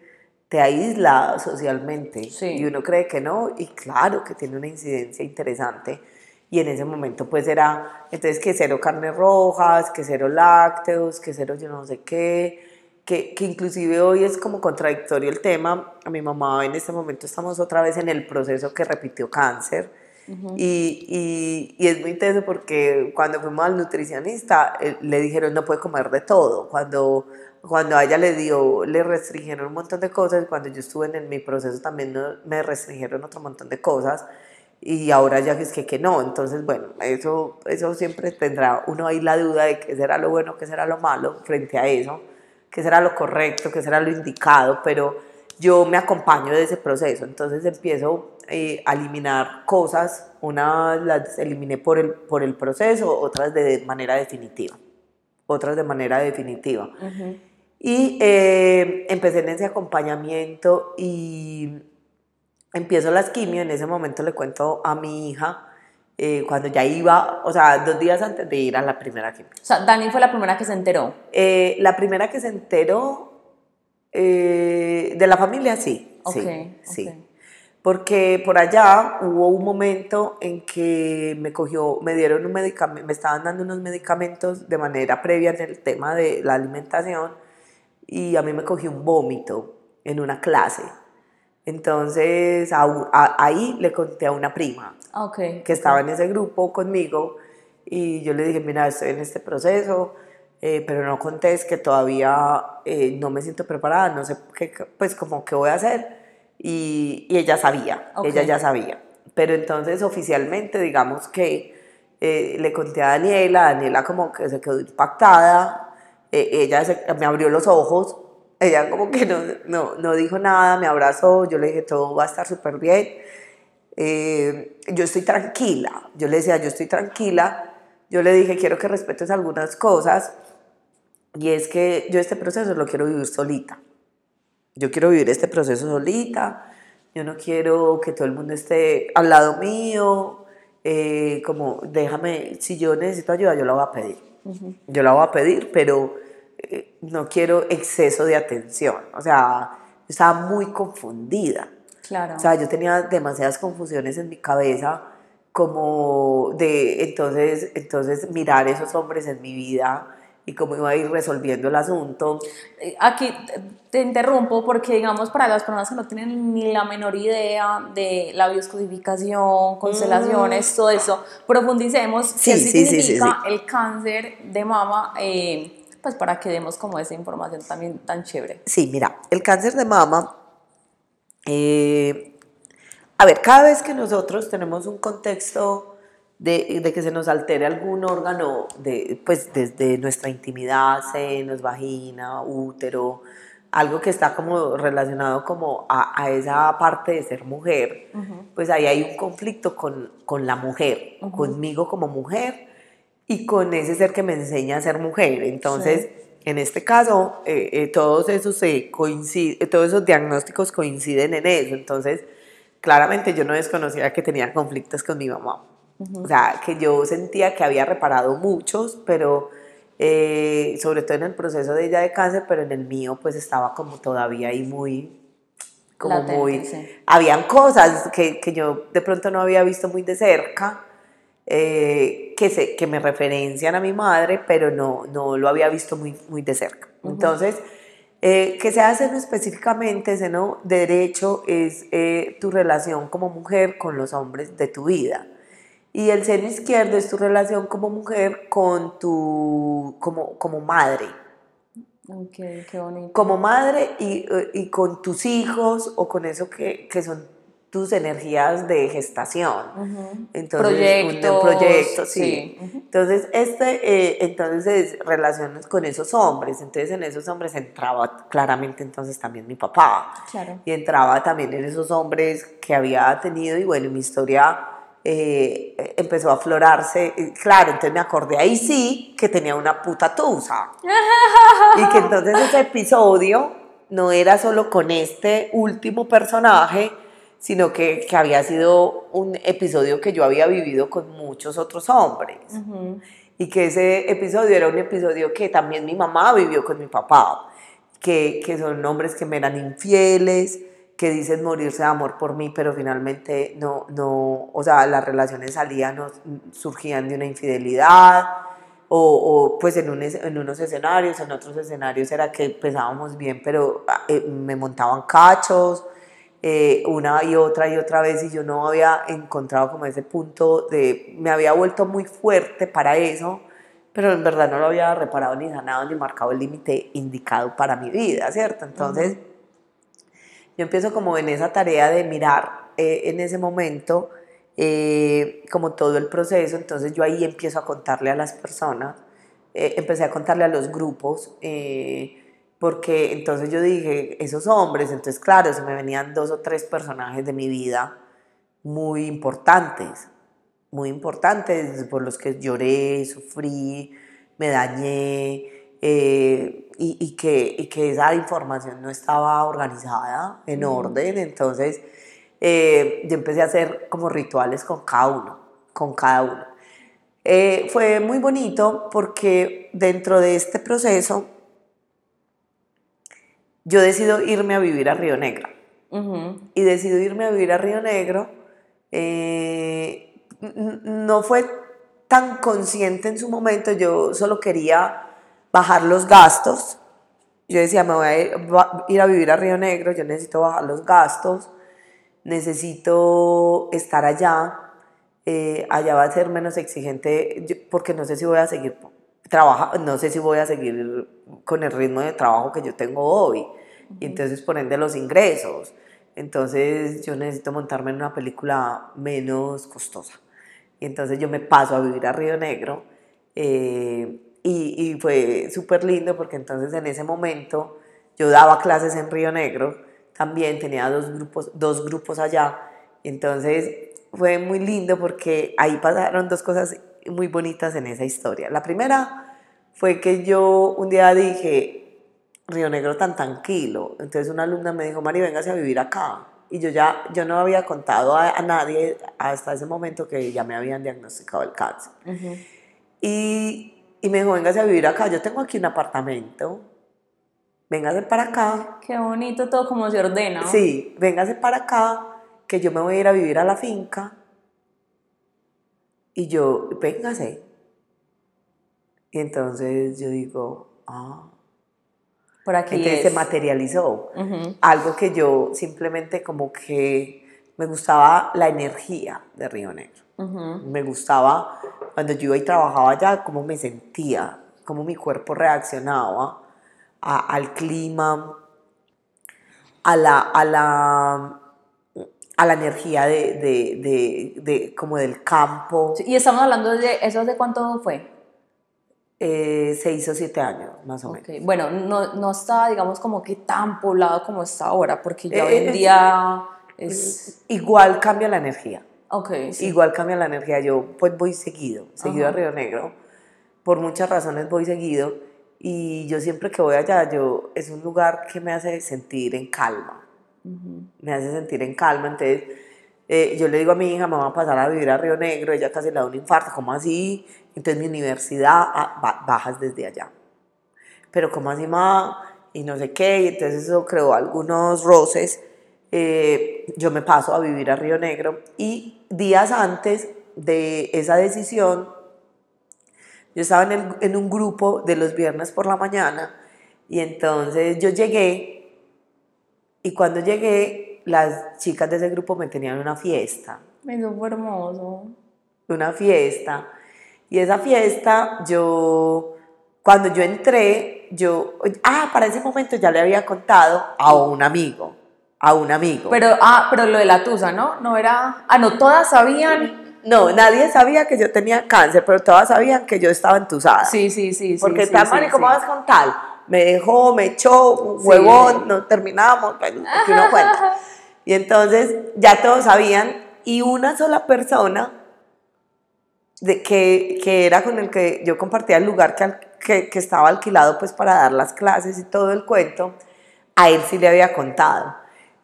te aísla socialmente y uno cree que no y claro que tiene una incidencia interesante y en ese momento pues era entonces que cero carnes rojas, que cero lácteos, que cero yo no sé qué, que, que, inclusive hoy es como contradictorio el tema, a mi mamá en este momento estamos otra vez en el proceso que repitió cáncer. Y, y, y, es muy intenso porque cuando fuimos al nutricionista eh, le dijeron no puede comer de todo, cuando cuando a ella le dio, le restringieron un montón de cosas, cuando yo estuve en, mi proceso también me restringieron otro montón de cosas y ahora ya es que, que no, entonces bueno, eso, eso siempre tendrá uno ahí la duda de qué será lo bueno, qué será lo malo frente a eso, qué será lo correcto, qué será lo indicado, pero yo me acompaño de ese proceso, entonces empiezo eh, a eliminar cosas, unas las eliminé por el, por el proceso, otras de manera definitiva, otras de manera definitiva. Y eh, empecé en ese acompañamiento y empiezo las quimio. En ese momento le cuento a mi hija, eh, cuando ya iba, o sea, dos días antes de ir a la primera quimio. O sea, Dani fue la primera que se enteró. Eh, la primera que se enteró de la familia, sí. sí, sí. Porque por allá hubo un momento en que me cogió, me dieron un medicamento, me estaban dando unos medicamentos de manera previa en el tema de la alimentación y a mí me cogió un vómito en una clase. Entonces ahí le conté a una prima okay. que estaba en ese grupo conmigo y yo le dije, mira, estoy en este proceso, eh, pero no contés que todavía eh, no me siento preparada, no sé qué, pues como qué voy a hacer. Y, y ella sabía, ella ya sabía. Pero entonces oficialmente digamos que eh, le conté a Daniela, Daniela como que se quedó impactada, ella me abrió los ojos, ella como que no, no, no, dijo nada, me abrazó, yo le dije todo va a estar súper bien, eh, yo estoy tranquila, yo le decía yo estoy tranquila, yo le dije quiero que respetes algunas cosas. Y es que yo este proceso lo quiero vivir solita, yo quiero vivir este proceso solita, yo no quiero que todo el mundo esté al lado mío, eh, como déjame, si yo necesito ayuda yo la voy a pedir. Yo la voy a pedir, pero eh, no quiero exceso de atención. O sea, estaba muy confundida. Claro. O sea, yo tenía demasiadas confusiones en mi cabeza como de entonces, entonces mirar esos hombres en mi vida y cómo iba a ir resolviendo el asunto. Eh, aquí te interrumpo porque, digamos, para las personas que no tienen ni la menor idea de la bioscodificación, constelaciones, mm. todo eso, profundicemos qué significa el cáncer de mama, eh, pues para que demos como esa información también tan chévere. Sí, mira, el cáncer de mama Eh, a ver, cada vez que nosotros tenemos un contexto de, de, que se nos altere algún órgano, de, pues desde nuestra intimidad, senos, vagina, útero, algo que está como relacionado como a, a esa parte de ser mujer, pues ahí hay un conflicto con, con la mujer, conmigo como mujer y con ese ser que me enseña a ser mujer. Entonces, en este caso, eh, eh, todos, esos se coincide, todos esos diagnósticos coinciden en eso. Entonces, claramente yo no desconocía que tenía conflictos con mi mamá. O sea, que yo sentía que había reparado muchos, pero eh, sobre todo en el proceso de ella de cáncer, pero en el mío pues estaba como todavía ahí muy, como muy, habían cosas que, que, yo de pronto no había visto muy de cerca, eh, que, se, que me referencian a mi madre, pero no, no lo había visto muy, muy de cerca. Entonces, eh, ¿qué se hace específicamente? Ese no derecho es tu relación como mujer con los hombres de tu vida. Y el seno izquierdo es tu relación como mujer con tu, como, como madre. Okay, qué bonito. Como madre y, y, con tus hijos o con eso que, que son tus energías de gestación. Entonces, Proyectos, un, proyecto, sí. Entonces, este, eh, entonces, relaciones con esos hombres. Entonces, en esos hombres entraba claramente entonces también mi papá. Claro. Y entraba también en esos hombres que había tenido, y bueno, mi historia eh, empezó a aflorarse. Claro, entonces me acordé ahí sí que tenía una puta tusa. y que entonces ese episodio no era solo con este último personaje, sino que, que había sido un episodio que yo había vivido con muchos otros hombres. Y que ese episodio era un episodio que también mi mamá vivió con mi papá, que, que son hombres que me eran infieles, que dicen morirse de amor por mí, pero finalmente no, no, o sea, las relaciones salían, surgían de una infidelidad, o, o pues en, un, en, unos escenarios, en otros escenarios era que empezábamos bien, pero eh, me montaban cachos, eh, una y otra y otra vez, y yo no había encontrado como ese punto de, me había vuelto muy fuerte para eso, pero en verdad no lo había reparado ni sanado ni marcado el límite indicado para mi vida, ¿cierto? Entonces yo empiezo como en esa tarea de mirar eh, en ese momento eh, como todo el proceso, entonces yo ahí empiezo a contarle a las personas, eh, empecé a contarle a los grupos, porque entonces yo dije, esos hombres, entonces claro, se me venían dos o tres personajes de mi vida muy importantes, muy importantes, por los que lloré, sufrí, me dañé, eh, y, que, y, que, esa información no estaba organizada, en orden, entonces eh, yo empecé a hacer como rituales con cada uno, con cada uno. Eh, fue muy bonito porque dentro de este proceso yo decido irme a vivir a Río Negro. Y decido irme a vivir a Río Negro. no fue tan consciente en su momento, yo solo quería bajar los gastos. Yo decía, me voy a ir, a vivir a Río Negro, yo necesito bajar los gastos, necesito estar allá, eh, allá va a ser menos exigente, porque no sé si voy a seguir no sé si voy a seguir con el ritmo de trabajo que yo tengo hoy, y entonces ponen de los ingresos. Entonces yo necesito montarme en una película menos costosa. Y entonces yo me paso a vivir a Río Negro. Eh, y, fue súper lindo porque entonces en ese momento yo daba clases en Río Negro, también tenía dos grupos, dos grupos allá, entonces fue muy lindo porque ahí pasaron dos cosas muy bonitas en esa historia. La primera fue que yo un día dije, Río Negro tan tranquilo, entonces una alumna me dijo, Mari, véngase a vivir acá. Y yo ya, yo no había contado a, nadie hasta ese momento que ya me habían diagnosticado el cáncer. Y y me dijo, véngase a vivir acá, yo tengo aquí un apartamento, véngase para acá. Qué bonito todo como se ordena. Sí, véngase para acá, que yo me voy a ir a vivir a la finca. Y yo, véngase. Y entonces yo digo, ah. Por aquí entonces se materializó. Algo que yo simplemente como que me gustaba la energía de Río Negro. Me gustaba cuando yo iba y trabajaba allá, cómo me sentía, cómo mi cuerpo reaccionaba al clima, a la, a la, a la energía de, de, de, de- como del campo. Y estamos hablando de eso hace cuánto fue. Eh, seis o siete años, más o menos. Bueno, no, no está, digamos, como que tan poblado como está ahora, porque ya Eh, hoy en es- día es... Igual cambia la energía. Ok, sí. Igual cambia la energía. Yo pues voy seguido, seguido Ajá. a Río Negro. Por muchas razones voy seguido. Y yo siempre que voy allá, yo, es un lugar que me hace sentir en calma. Me hace sentir en calma. Entonces, eh, yo le digo a mi hija, me voy a pasar a vivir a Río Negro. Ella casi le da un infarto. ¿Cómo así? Entonces, mi universidad, ah, ba- bajas desde allá. Pero ¿cómo así, ma? Y no sé qué. Y entonces eso creó algunos roces. Eh, yo me paso a vivir a Río Negro. Y días antes de esa decisión, yo estaba en, el- en un grupo de los viernes por la mañana. Y entonces yo llegué. Y cuando llegué, las chicas de ese grupo me tenían una fiesta Eso fue hermoso. una fiesta. Y esa fiesta, yo, cuando yo entré, yo, ah, para ese momento ya le había contado a un amigo, a un amigo. Pero, ah, pero lo de la tusa, ¿no? No era... Ah, no, todas sabían. no, nadie sabía que yo tenía cáncer, pero todas sabían que yo estaba entusada. Sí, sí, sí. sí, Porque sí, tal, sí, Mari, ¿cómo sí. vas con tal? Me dejó, me echó, un huevón, no terminamos, bueno, lo que uno cuenta. Y entonces ya todos sabían, y una sola persona de que, que era con el que yo compartía el lugar que, que estaba alquilado pues para dar las clases y todo el cuento, a él sí le había contado.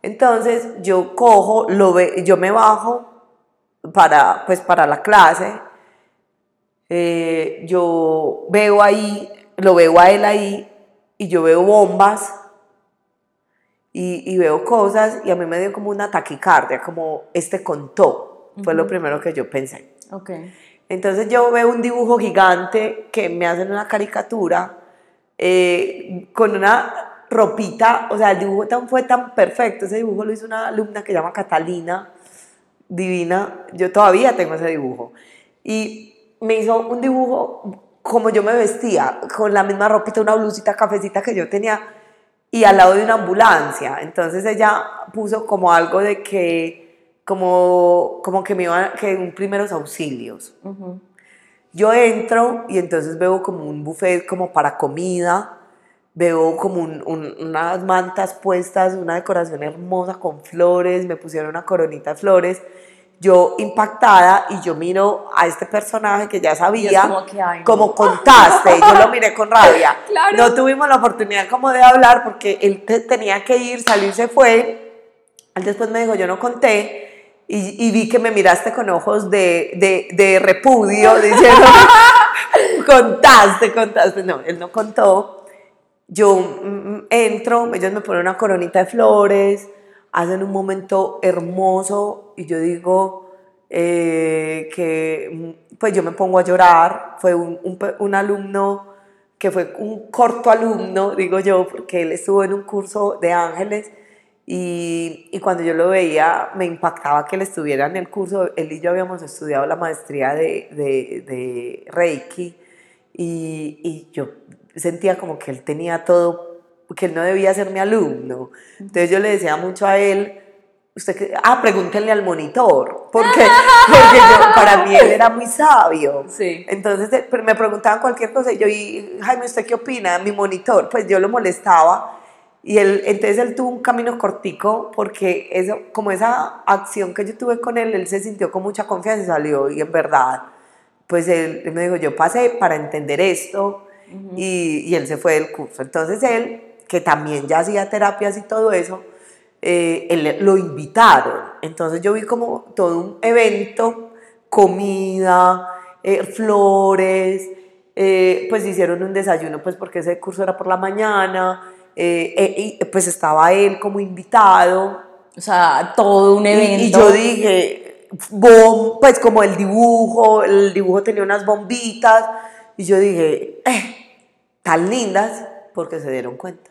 Entonces yo cojo, lo ve, yo me bajo para, pues, para la clase, eh, yo veo ahí, lo veo a él ahí, y yo veo bombas, y, y veo cosas, y a mí me dio como una taquicardia, como este contó, fue lo primero que yo pensé. Ok. Entonces yo veo un dibujo gigante que me hacen una caricatura eh, con una ropita, o sea, el dibujo tan, fue tan perfecto, ese dibujo lo hizo una alumna que se llama Catalina, divina, yo todavía tengo ese dibujo. Y me hizo un dibujo como yo me vestía, con la misma ropita, una blusita cafecita que yo tenía, y al lado de una ambulancia. Entonces ella puso como algo de que, como, como que me iban, que un primeros auxilios. Ujú. Yo entro y entonces veo como un buffet como para comida, veo como un- un- unas mantas puestas, una decoración hermosa con flores, me pusieron una coronita de flores. Yo impactada y yo miro a este personaje que ya sabía, como que, ay, no. como contaste, yo lo miré con rabia. Claro. No tuvimos la oportunidad como de hablar porque él te- tenía que ir, salir, se fue. Él después me dijo, yo no conté, y, y vi que me miraste con ojos de, de, de repudio, diciendo, contaste, contaste. No, él no contó. Yo mm, entro, ellos me ponen una coronita de flores, hacen un momento hermoso y yo digo eh, que mm, pues yo me pongo a llorar. Fue un, un un alumno que fue un corto alumno, digo yo, porque él estuvo en un curso de ángeles y, y cuando yo lo veía me impactaba que él estuviera en el curso. Él y yo habíamos estudiado la maestría de, de, de Reiki y, y yo sentía como que él tenía todo, que él no debía ser mi alumno. Entonces yo le decía mucho a él, usted que, ah, pregúntenle al monitor, porque, porque yo- para mí él era muy sabio. Sí. Entonces eh, me preguntaban cualquier cosa y yo, y, Jaime, ¿usted qué opina? Mi monitor, pues yo lo molestaba y él, entonces él tuvo un camino cortico porque eso, como esa acción que yo tuve con él, él se sintió con mucha confianza y salió y en verdad, pues él, él me dijo, yo pasé para entender esto y, y él se fue del curso. Entonces él, que también ya hacía terapias y todo eso, eh, él, lo invitaron. Entonces yo vi como todo un evento, comida, eh, flores, eh, pues hicieron un desayuno, pues porque ese curso era por la mañana, y pues estaba él como invitado. O sea, todo un Y- evento. Y, yo dije, bom, pues como el dibujo, el dibujo tenía unas bombitas, y yo dije, eh, tan lindas, porque se dieron cuenta.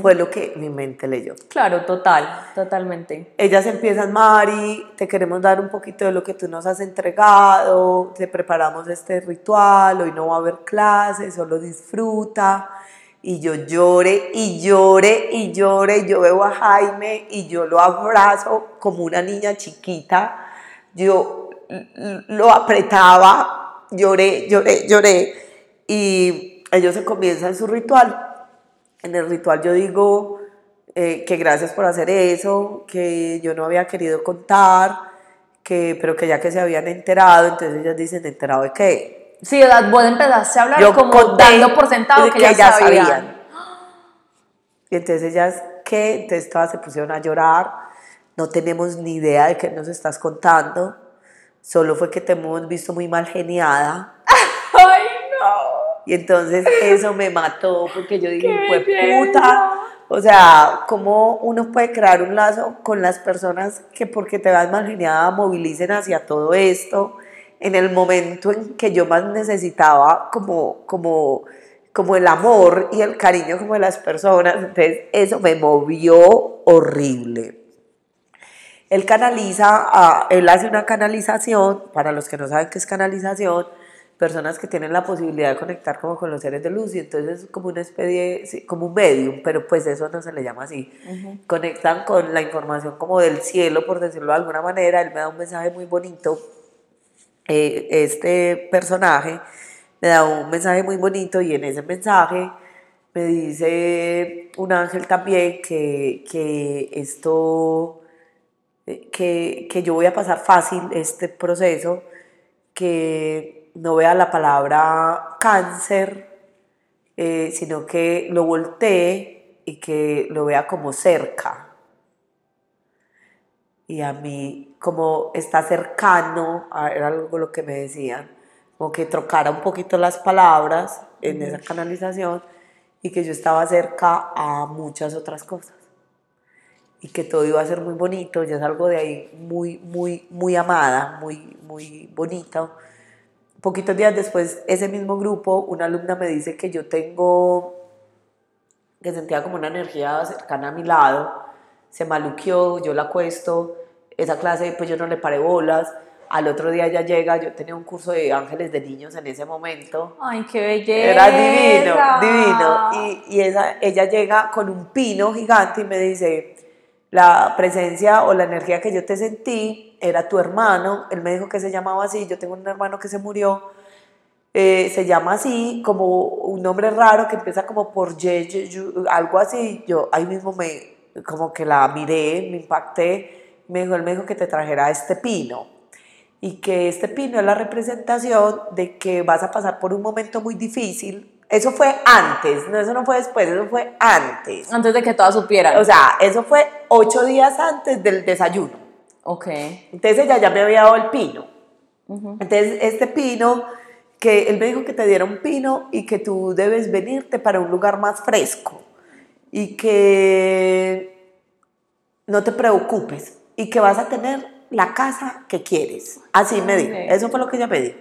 Fue lo que mi mente leyó. Claro, total, totalmente. Ellas empiezan, Mari, te queremos dar un poquito de lo que tú nos has entregado, te preparamos este ritual, hoy no va a haber clases, solo disfruta. y yo lloré y lloré y lloré. Yo veo a Jaime y yo lo abrazo como una niña chiquita. Yo lo apretaba, lloré, lloré, lloré. Y ellos se comienzan su ritual. En el ritual yo digo eh, que gracias por hacer eso, que yo no había querido contar, que, pero que ya que se habían enterado, entonces ellas dicen, ¿enterado de qué? Sí, vos empezaste a hablar yo como dando por sentado que, ya, sabían. Y entonces ellas, ¿qué? Entonces todas se pusieron a llorar, no tenemos ni idea de qué nos estás contando, solo fue que te hemos visto muy mal geniada. Y entonces eso me mató porque yo dije, fue puta. O sea, ¿cómo uno puede crear un lazo con las personas que porque te vas mal geniada movilicen hacia todo esto? en el momento en que yo más necesitaba como, como, como el amor y el cariño como de las personas. Entonces eso me movió horrible. Él canaliza, él hace una canalización, para los que no saben qué es canalización, personas que tienen la posibilidad de conectar como con los seres de luz y entonces es como una especie, como un medium, pero pues eso no se le llama así. Conectan con la información como del cielo, por decirlo de alguna manera. Él me da un mensaje muy bonito eh, este personaje me da un mensaje muy bonito y en ese mensaje me dice un ángel también que, que esto, eh, que, que, yo voy a pasar fácil este proceso, que no vea la palabra cáncer, eh, sino que lo voltee y que lo vea como cerca. Y a mí como está cercano, era algo lo que me decían, como que trocara un poquito las palabras en esa canalización y que yo estaba cerca a muchas otras cosas y que todo iba a ser muy bonito, ya es algo de ahí muy, muy, muy amada, muy, muy bonito. Poquitos días después, ese mismo grupo, una alumna me dice que yo tengo, que sentía como una energía cercana a mi lado, se maluqueó, yo la acuesto, esa clase pues yo no le paré bolas. Al otro día ella llega, yo tenía un curso de ángeles de niños en ese momento. Ay, qué belleza. Era divino, divino. Y, y esa, ella llega con un pino gigante y me dice, la presencia o la energía que yo te sentí era tu hermano. Él me dijo que se llamaba así, yo tengo un hermano que se murió. Eh, se llama así, como un nombre raro que empieza como por Ye, algo así. Yo ahí mismo me, como que la miré, me impacté me dijo, él me dijo que te trajera este pino y que este pino es la representación de que vas a pasar por un momento muy difícil. Eso fue antes, no, eso no fue después, eso fue antes. Antes de que todas supieran. O sea, eso fue ocho días antes del desayuno. Ok. Entonces ella ya me había dado el pino. Entonces este pino, que él me dijo que te diera un pino y que tú debes venirte para un lugar más fresco y que no te preocupes, y que vas a tener la casa que quieres. Así me dijo. Eso fue lo que ella me dijo.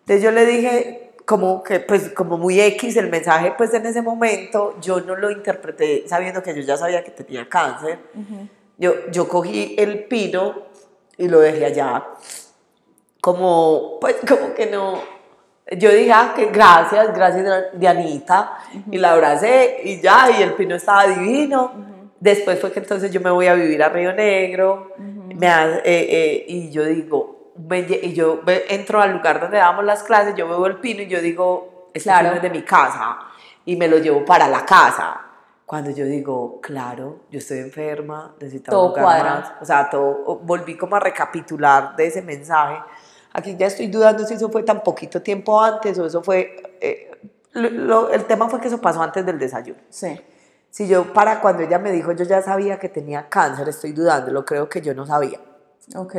Entonces yo le dije, como que, pues, como muy X el mensaje, pues en ese momento yo no lo interpreté sabiendo que yo ya sabía que tenía cáncer. Yo, yo cogí el pino y lo dejé allá. Como, pues, como que no. Yo dije, ah, que gracias, gracias Dianita. Y la abracé y ya, y el pino estaba divino. Después fue que entonces yo me voy a vivir a Río Negro me eh, eh, y yo digo, y yo entro al lugar donde damos las clases, yo veo el pino y yo digo, este claro. pino es de mi casa y me lo llevo para la casa. Cuando yo digo, claro, yo estoy enferma, necesito todo un lugar más. O sea, todo, volví como a recapitular de ese mensaje. Aquí ya estoy dudando si eso fue tan poquito tiempo antes o eso fue... Eh, el tema fue que eso pasó antes del desayuno. Sí. Si yo para cuando ella me dijo yo ya sabía que tenía cáncer, estoy dudando, lo creo que yo no sabía. Ok.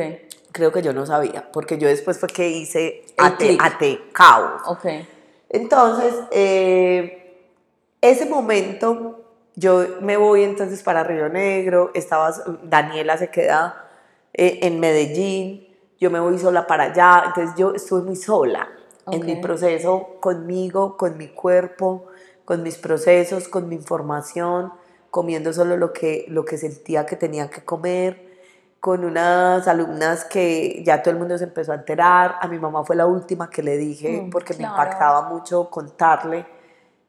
Creo que yo no sabía, porque yo después fue que hice ate caos. Ok. Entonces, eh, ese momento, yo me voy entonces para Río Negro, estaba, Daniela se queda eh, en Medellín, yo me voy sola para allá, entonces yo estuve muy sola en mi proceso conmigo, con mi cuerpo, con mis procesos, con mi información, comiendo solo lo que, lo que sentía que tenía que comer, con unas alumnas que ya todo el mundo se empezó a enterar, a mi mamá fue la última que le dije, mm, porque me impactaba mucho contarle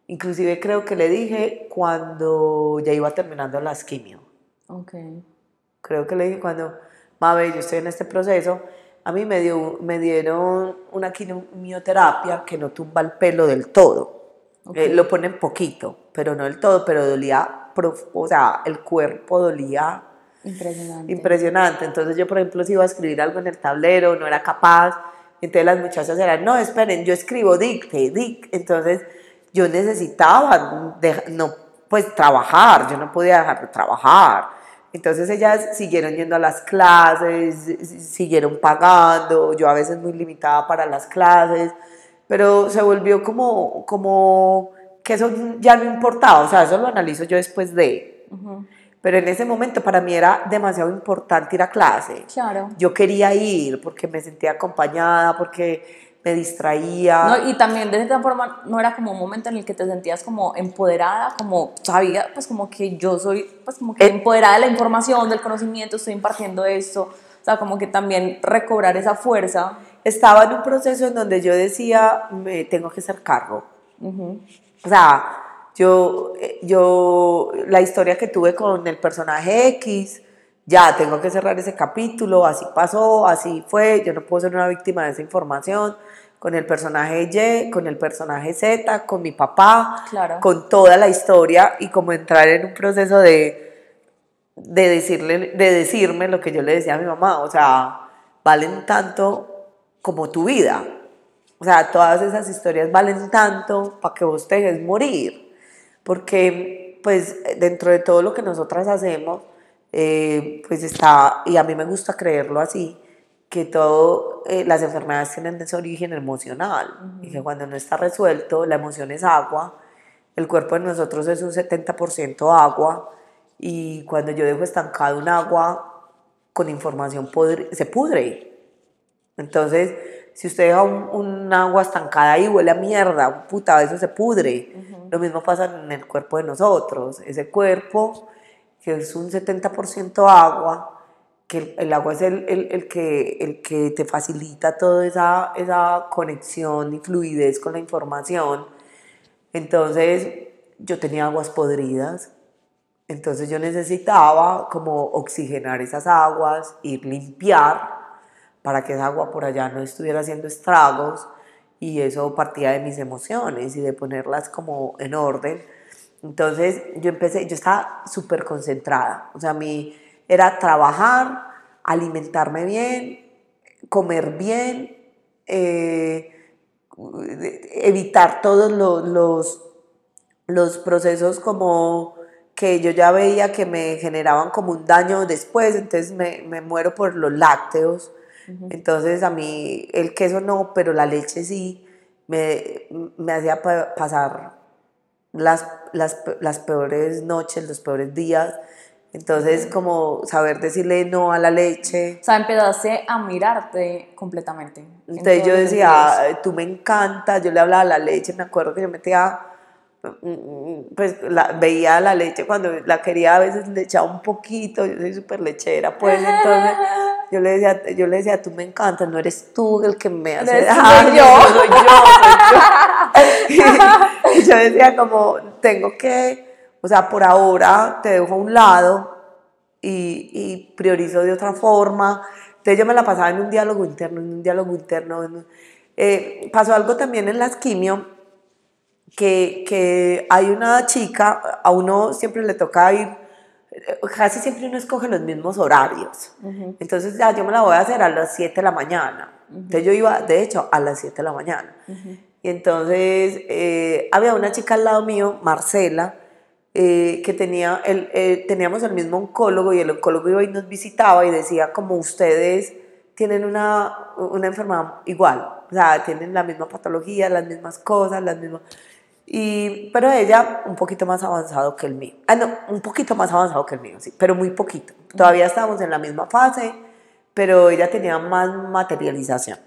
Inclusive creo que le dije cuando ya iba terminando las quimio. Ok. Creo que le dije cuando, Mabe, yo estoy en este proceso, a mí me, dio, me dieron una quimioterapia que no tumba el pelo del todo. Eh, lo ponen poquito, pero no del todo, pero dolía, o sea, el cuerpo dolía Impresionante. impresionante. Entonces yo, por ejemplo, si iba a escribir algo en el tablero, no era capaz. Entonces las muchachas eran, no, esperen, yo escribo dicte, dicte. Entonces yo necesitaba no, pues trabajar, yo no podía dejar de trabajar. Entonces ellas siguieron yendo a las clases, siguieron pagando, yo a veces muy limitada para las clases, pero se volvió como, como que eso ya no importaba, o sea, eso lo analizo yo después de. Pero en ese momento para mí era demasiado importante ir a clase. Claro. Yo quería ir porque me sentía acompañada, porque me distraía. No, y también de esta forma no era como un momento en el que te sentías como empoderada, como sabía, pues como que yo soy, pues como que eh. empoderada de la información, del conocimiento, estoy impartiendo esto, o sea, como que también recobrar esa fuerza. Estaba en un proceso en donde yo decía, me tengo que hacer cargo. O sea, yo, eh, yo, la historia que tuve con el personaje X, ya tengo que cerrar ese capítulo, así pasó, así fue, yo no puedo ser una víctima de esa información, con el personaje Y, con el personaje Z, con mi papá, con toda la historia y como entrar en un proceso de, de, decirle, de decirme lo que yo le decía a mi mamá, o sea, valen tanto como tu vida. O sea, todas esas historias valen tanto para que vos te dejes morir. Porque, pues, dentro de todo lo que nosotras hacemos, eh, pues está, y a mí me gusta creerlo así, que todas eh, las enfermedades tienen ese origen emocional y que cuando no está resuelto, la emoción es agua, el cuerpo de nosotros es un 70% agua y cuando yo dejo estancado un agua con información se pudre. Entonces, si usted deja un, agua estancada y huele a mierda, puta, eso se pudre. Lo mismo pasa en el cuerpo de nosotros. Ese cuerpo, que es un 70% agua, que el, agua es el, el, el, que, el que te facilita toda esa, esa conexión y fluidez con la información. Entonces yo tenía aguas podridas, entonces yo necesitaba como oxigenar esas aguas, ir limpiar para que esa agua por allá no estuviera haciendo estragos y eso partía de mis emociones y de ponerlas como en orden. Entonces yo empecé, yo estaba súper concentrada, o sea, mi era trabajar, alimentarme bien, comer bien, eh, evitar todos los, los, procesos como que yo ya veía que me generaban como un daño después, entonces me, muero por los lácteos. Entonces a mí el queso no, pero la leche sí, me, me hacía pasar las, las, las, peores noches, los peores días. Entonces, como saber decirle no a la leche. O sea, empezaste a mirarte completamente. Entonces yo decía, tú me encanta, yo le hablaba a la leche, me acuerdo que yo metía, pues la, veía la leche cuando la quería, a veces le echaba un poquito, yo soy súper lechera, pues entonces yo le, decía, yo le decía, tú me encanta, no eres tú el que me hace daño, soy yo, soy yo. y yo decía como, tengo que o sea, por ahora te dejo a un lado y, priorizo de otra forma. Entonces yo me la pasaba en un diálogo interno, en un diálogo interno. Eh, pasó algo también en las quimio, que, que hay una chica, a uno siempre le toca ir casi siempre uno escoge los mismos horarios. Entonces ya yo me la voy a hacer a las 7 de la mañana. Entonces yo iba, de hecho, a las 7 de la mañana. Y entonces eh, había una chica al lado mío, Marcela, eh, que tenía el, eh, teníamos el mismo oncólogo y el oncólogo iba y nos visitaba y decía como ustedes tienen una, una enfermedad igual, o sea, tienen la misma patología, las mismas cosas, las mismas... Y, pero ella un poquito más avanzado que el mío. Ah, no, un poquito más avanzado que el mío, sí, pero muy poquito. Todavía estábamos en la misma fase, pero ella tenía más materialización.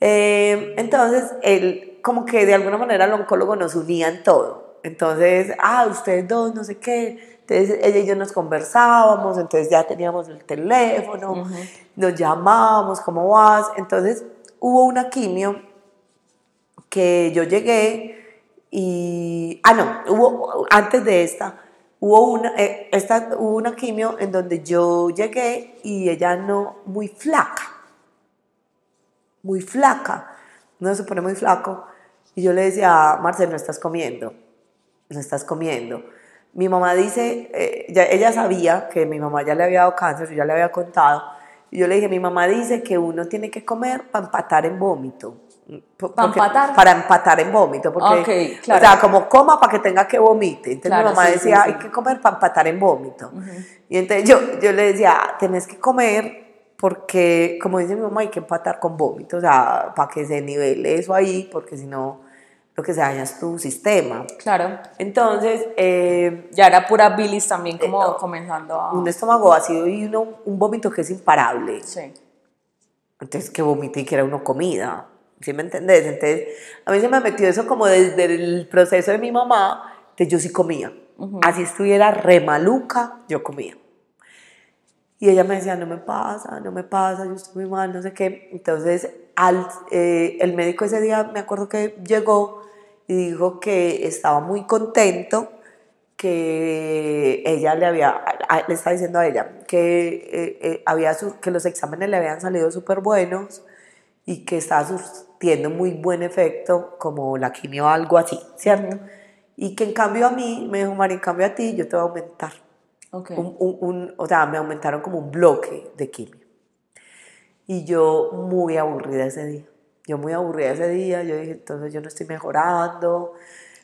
Eh, entonces, él, como que de alguna manera el oncólogo nos unía en todo. Entonces, ah, ustedes dos, no sé qué. Entonces ella y yo nos conversábamos, entonces ya teníamos el teléfono, nos llamábamos, ¿cómo vas? Entonces hubo una quimio que yo llegué Y, ah, no, hubo, antes de esta, hubo una, eh, esta, hubo una quimio en donde yo llegué y ella no, muy flaca, muy flaca, no se pone muy flaco. Y yo le decía, Marcel, no estás comiendo, no estás comiendo. Mi mamá dice, eh, ya, ella sabía que mi mamá ya le había dado cáncer, yo ya le había contado. Y yo le dije, mi mamá dice que uno tiene que comer para empatar en vómito. ¿Para empatar? Para empatar en vómito. Porque, Ok, claro. O sea, como coma para que tenga que vomite. Entonces Claro, mi mamá sí, decía, sí, sí. hay que comer para empatar en vómito. Y entonces yo, yo le decía, tenés que comer porque, como dice mi mamá, hay que empatar con vómito. O sea, para que se nivele eso ahí, porque si no, lo que se daña es tu sistema. Claro. Entonces, eh, Ya era pura bilis también, como Eh, no. comenzando a. un estómago ácido y uno, un vómito que es imparable. Sí. Entonces, que vomité y que era uno comida. ¿Sí me entendés? Entonces, a mí se me metió eso como desde el proceso de mi mamá, de yo sí comía. Así estuviera re maluca, yo comía. Y ella me decía, no me pasa, no me pasa, yo estoy muy mal, no sé qué. Entonces, al, eh, el médico ese día, me acuerdo que llegó y dijo que estaba muy contento que ella le había, le estaba diciendo a ella que, eh, eh, había su- que los exámenes le habían salido súper buenos y que estaba surtiendo muy buen efecto, como la quimio o algo así, ¿cierto? Y que en cambio a mí, me dijo, Mari, en cambio a ti, yo te voy a aumentar. Ok. Un, un- un- o sea, me aumentaron como un bloque de quimio. Y yo muy aburrida ese día. Yo muy aburrida ese día. Yo dije, entonces yo no estoy mejorando.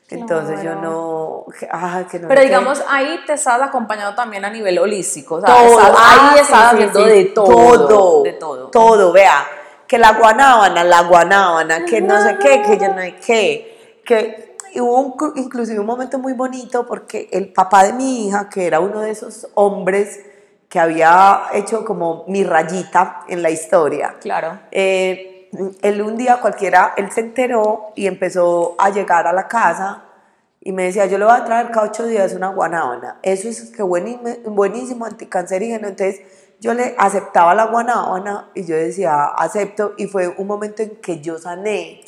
Entonces yo no. ah, que no Pero digamos, ahí te estás acompañando también a nivel holístico. O sea, Todo, estás- ah, ahí sí, estás sí, haciendo sí, de todo. Todo. De todo. Todo, vea. Que la guanábana, la guanábana, que no sé qué, que yo no sé qué. Que y hubo un, inclusive un momento muy bonito porque el papá de mi hija, que era uno de esos hombres que había hecho como mi rayita en la historia, Claro. eh, él un día cualquiera, él se enteró y empezó a llegar a la casa y me decía, yo le voy a traer cada ocho días una guanábana. Eso es que buenísimo, buenísimo anticancerígeno. Entonces yo le aceptaba la guanábana y yo decía, acepto. Y fue un momento en que yo sané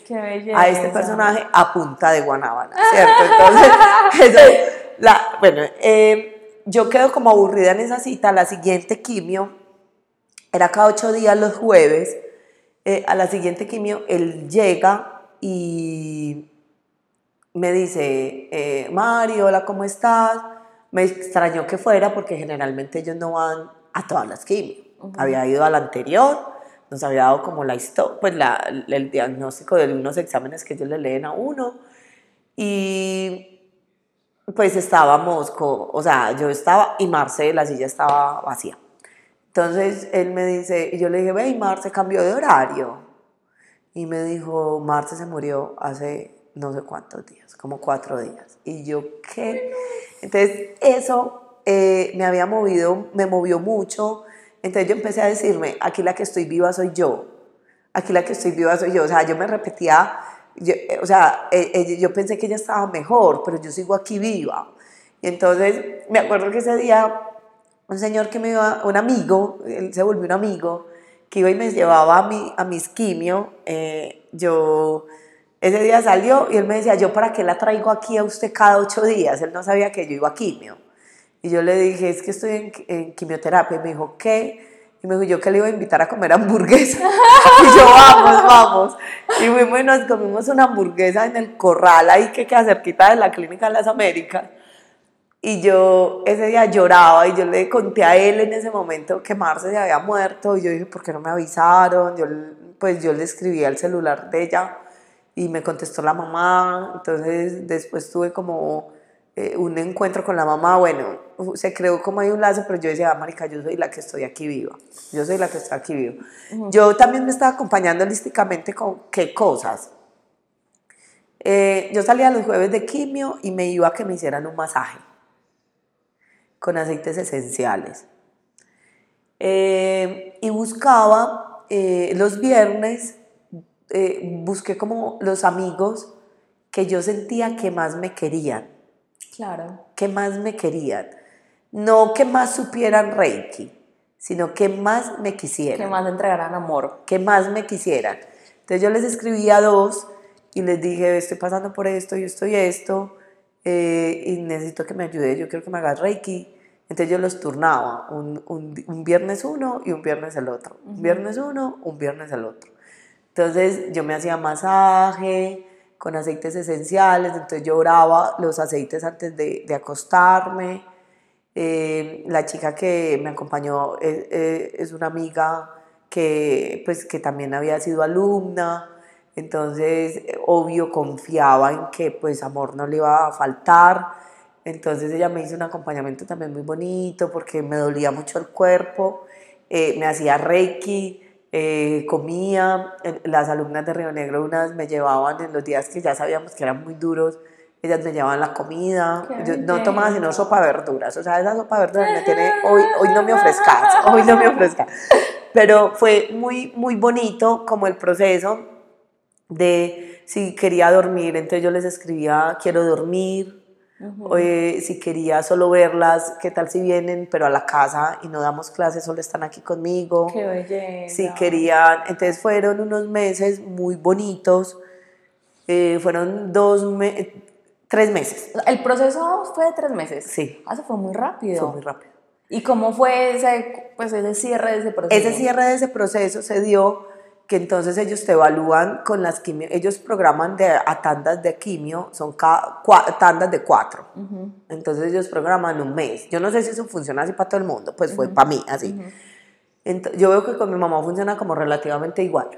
a este personaje a punta de guanábana, ¿cierto? Entonces, eso, la- bueno, eh, yo quedo como aburrida en esa cita. La siguiente quimio era cada ocho días los jueves. Eh, a la siguiente quimio, él llega y me dice, eh, Mario, hola, ¿cómo estás? Me extrañó que fuera porque generalmente ellos no van a todas las quimios. Había ido a la anterior, nos había dado como la pues la, el diagnóstico de unos exámenes que ellos le leen a uno. Y pues estábamos, co- o sea, yo estaba y Marce, la silla estaba vacía. Entonces él me dice, y yo le dije, ve, y Marce cambió de horario. Y me dijo, Marce se murió hace no sé cuántos días, como cuatro días. Y yo, ¿qué? Entonces eso eh, me había movido, me movió mucho. Entonces yo empecé a decirme, aquí la que estoy viva soy yo. Aquí la que estoy viva soy yo. O sea, yo me repetía, yo, eh, o sea, eh, eh, yo pensé que ella estaba mejor, pero yo sigo aquí viva. Y entonces me acuerdo que ese día un señor que me iba, un amigo, él se volvió un amigo, que iba y me llevaba a, mi, a mis quimio, eh, yo, ese día salió y él me decía, yo para qué la traigo aquí a usted cada ocho días, él no sabía que yo iba a quimio. Y yo le dije, es que estoy en, quimioterapia, y me dijo, ¿qué? Y me dijo, yo que le iba a invitar a comer hamburguesa. y yo, vamos, vamos. Y fuimos y nos comimos una hamburguesa en el corral ahí que queda cerquita de la Clínica de las Américas. Y yo ese día lloraba y yo le conté a él en ese momento que Marce se había muerto y yo dije, ¿por qué no me avisaron? Yo, pues yo le escribí al celular de ella y me contestó la mamá, entonces después tuve como eh, un encuentro con la mamá, bueno, se creó como hay un lazo, pero yo decía, ah, marica, yo soy la que estoy aquí viva, yo soy la que estoy aquí viva. Yo también me estaba acompañando holísticamente con qué cosas. Eh, yo salía los jueves de quimio y me iba a que me hicieran un masaje con aceites esenciales. Eh, y buscaba eh, los viernes, eh, busqué como los amigos que yo sentía que más me querían, Claro. que más me querían. No que más supieran Reiki, sino que más me quisieran Que más le entregarán amor. que más me quisieran. Entonces yo les escribí a dos y les dije, estoy pasando por esto y esto y esto, eh, y necesito que me ayude, yo quiero que me hagas Reiki. Entonces yo los turnaba, un, un, un viernes uno y un viernes el otro. Un viernes uno, un viernes el otro. Entonces yo me hacía masaje con aceites esenciales, entonces yo oraba los aceites antes de, de acostarme. Eh, la chica que me acompañó es, es, una amiga que, pues, que también había sido alumna, entonces obvio confiaba en que pues amor no le iba a faltar entonces ella me hizo un acompañamiento también muy bonito porque me dolía mucho el cuerpo, eh, me hacía reiki, eh, comía, las alumnas de Río Negro unas me llevaban en los días que ya sabíamos que eran muy duros, ellas me llevaban la comida, yo no tomaba sino sopa de verduras, o sea, esa sopa de verduras me tiene, hoy, hoy no me ofrezcas, hoy no me ofrezcas, pero fue muy, muy bonito como el proceso de si quería dormir, entonces yo les escribía, quiero dormir, si quería solo verlas, qué tal si vienen, pero a la casa y no damos clases, solo están aquí conmigo. Qué belleza. Si querían, entonces fueron unos meses muy bonitos, eh, fueron dos, meses, tres meses. ¿El proceso fue de tres meses? Sí. Ah, fue muy rápido. Fue muy rápido. ¿Y cómo fue ese, pues, ese cierre de ese proceso? Ese cierre de ese proceso se dio que entonces ellos te evalúan con las quimio, ellos programan de, a tandas de quimio, son cada, tandas de cuatro. Entonces ellos programan un mes. Yo no sé si eso funciona así para todo el mundo, pues fue para mí así. yo veo que con mi mamá funciona como relativamente igual.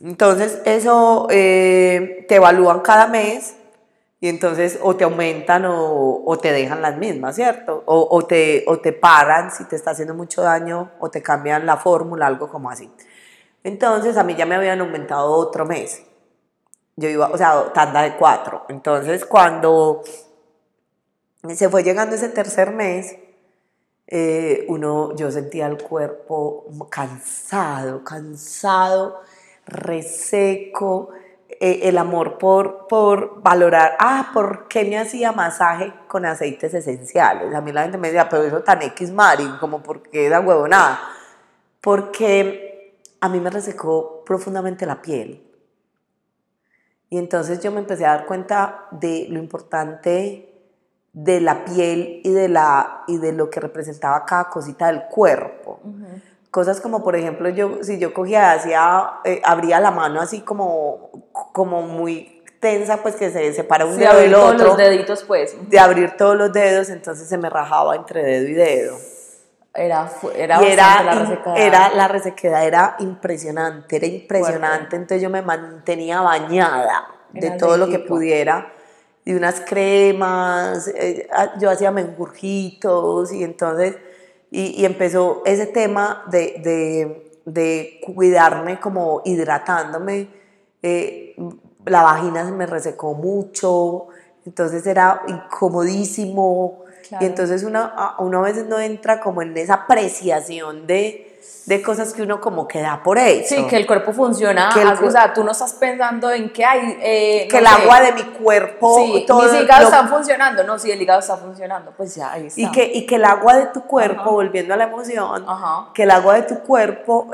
Entonces eso eh, te evalúan cada mes y entonces o te aumentan o, o te dejan las mismas, ¿cierto? O, o, te, o te paran si te está haciendo mucho daño o te cambian la fórmula, algo como así. Entonces a mí ya me habían aumentado otro mes. Yo iba, o sea, tanda de cuatro. Entonces cuando se fue llegando ese tercer mes, eh, uno, yo sentía el cuerpo cansado, cansado, reseco, eh, el amor por, por valorar, ah, ¿por qué me hacía masaje con aceites esenciales? A mí la gente me decía, pero eso tan X Mari, como porque da huevonada. Porque a mí me resecó profundamente la piel. Y entonces yo me empecé a dar cuenta de lo importante de la piel y de, la, y de lo que representaba cada cosita del cuerpo. Cosas como, por ejemplo, yo, si yo cogía, hacía, eh, abría la mano así como, como muy tensa, pues que se separa un dedo del otro. los deditos, pues. De abrir todos los dedos, entonces se me rajaba entre dedo y dedo. Era, era, era la resequedad. Era, la resequedad era impresionante, era impresionante. Entonces yo me mantenía bañada de todo lo que pudiera, de unas cremas, eh, ah, yo hacía menjurjitos y entonces, y, y empezó ese tema de, de, de, cuidarme como hidratándome. Eh, la vagina se me resecó mucho, entonces era incomodísimo y entonces uno, uno a veces no entra como en esa apreciación de, de cosas que uno como que da por hecho. Sí, que el cuerpo funciona, o sea, tú no estás pensando en que hay... Eh, que el agua de mi cuerpo... Sí, todo mis hígados están funcionando, no, si el hígado está funcionando, pues ya, ahí está. Y que, y que el agua de tu cuerpo, volviendo a la emoción, que el agua de tu cuerpo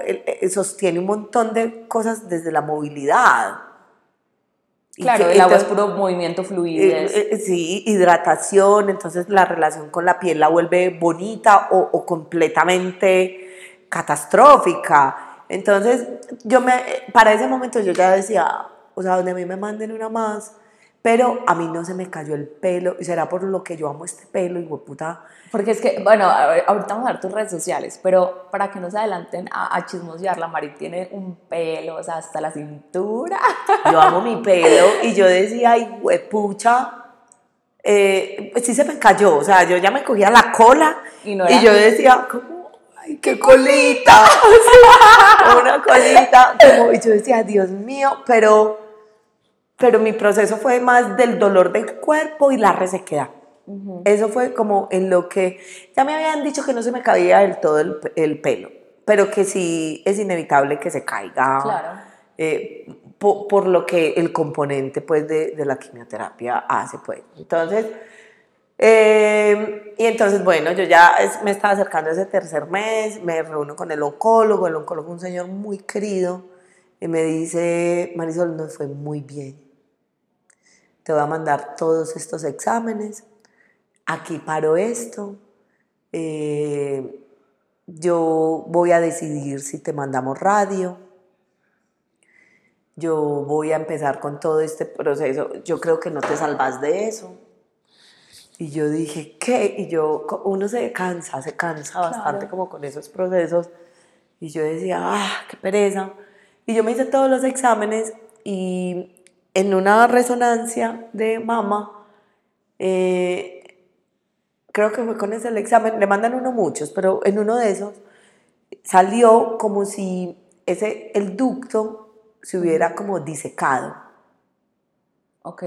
sostiene un montón de cosas desde la movilidad. Claro, el agua es puro movimiento fluido. Eh, eh, sí, hidratación, entonces la relación con la piel la vuelve bonita o, o completamente catastrófica. Entonces, yo me, para ese momento yo ya decía, o sea, donde a mí me manden una más, pero a mí no se me cayó el pelo, y será por lo que yo amo este pelo, y puta. Porque es que, bueno, ahorita vamos a ver tus redes sociales, pero para que no se adelanten a, a chismosear, la Mari tiene un pelo, o sea, hasta la cintura. Yo amo mi pelo, y yo decía, ay, huepucha, eh, sí se me cayó, o sea, yo ya me cogía la cola, y, yo decía, ¿cómo? Ay, qué colita, una colita, como, y yo decía, Dios mío, pero pero mi proceso fue más del dolor del cuerpo y la resequedad. Eso fue como en lo que ya me habían dicho que no se me cabía del todo el, el pelo, pero que sí es inevitable que se caiga. Claro. Eh, por, lo que el componente pues de, de la quimioterapia hace pues. Entonces, eh, y entonces, bueno, yo ya me estaba acercando a ese tercer mes, me reúno con el oncólogo, el oncólogo un señor muy querido, y me dice, Marisol, nos fue muy bien te voy a mandar todos estos exámenes, aquí paro esto, eh, yo voy a decidir si te mandamos radio, yo voy a empezar con todo este proceso, yo creo que no te salvas de eso. Y yo dije, ¿qué? Y yo, uno se cansa, se cansa bastante como con esos procesos. Y yo decía, ah, qué pereza. Y yo me hice todos los exámenes y en una resonancia de mama, eh, creo que fue con ese el examen, le mandan uno muchos, pero en uno de esos salió como si ese, el ducto se hubiera como disecado. Ok.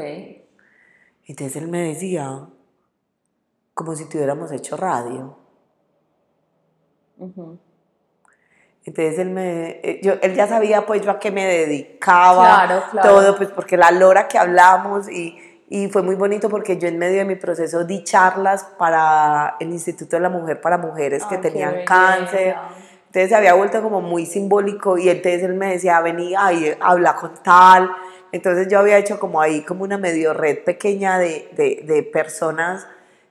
Entonces él me decía, como si tuviéramos hecho radio. Entonces él me, eh, yo, él ya sabía pues yo a qué me dedicaba, claro, claro. todo, pues porque la lora que hablamos y, y, fue muy bonito porque yo en medio de mi proceso di charlas para el Instituto de la Mujer para mujeres que tenían cáncer. Entonces se había vuelto como muy simbólico y entonces él me decía, vení, ay, habla con tal. Entonces yo había hecho como ahí como una medio red pequeña de, de, de personas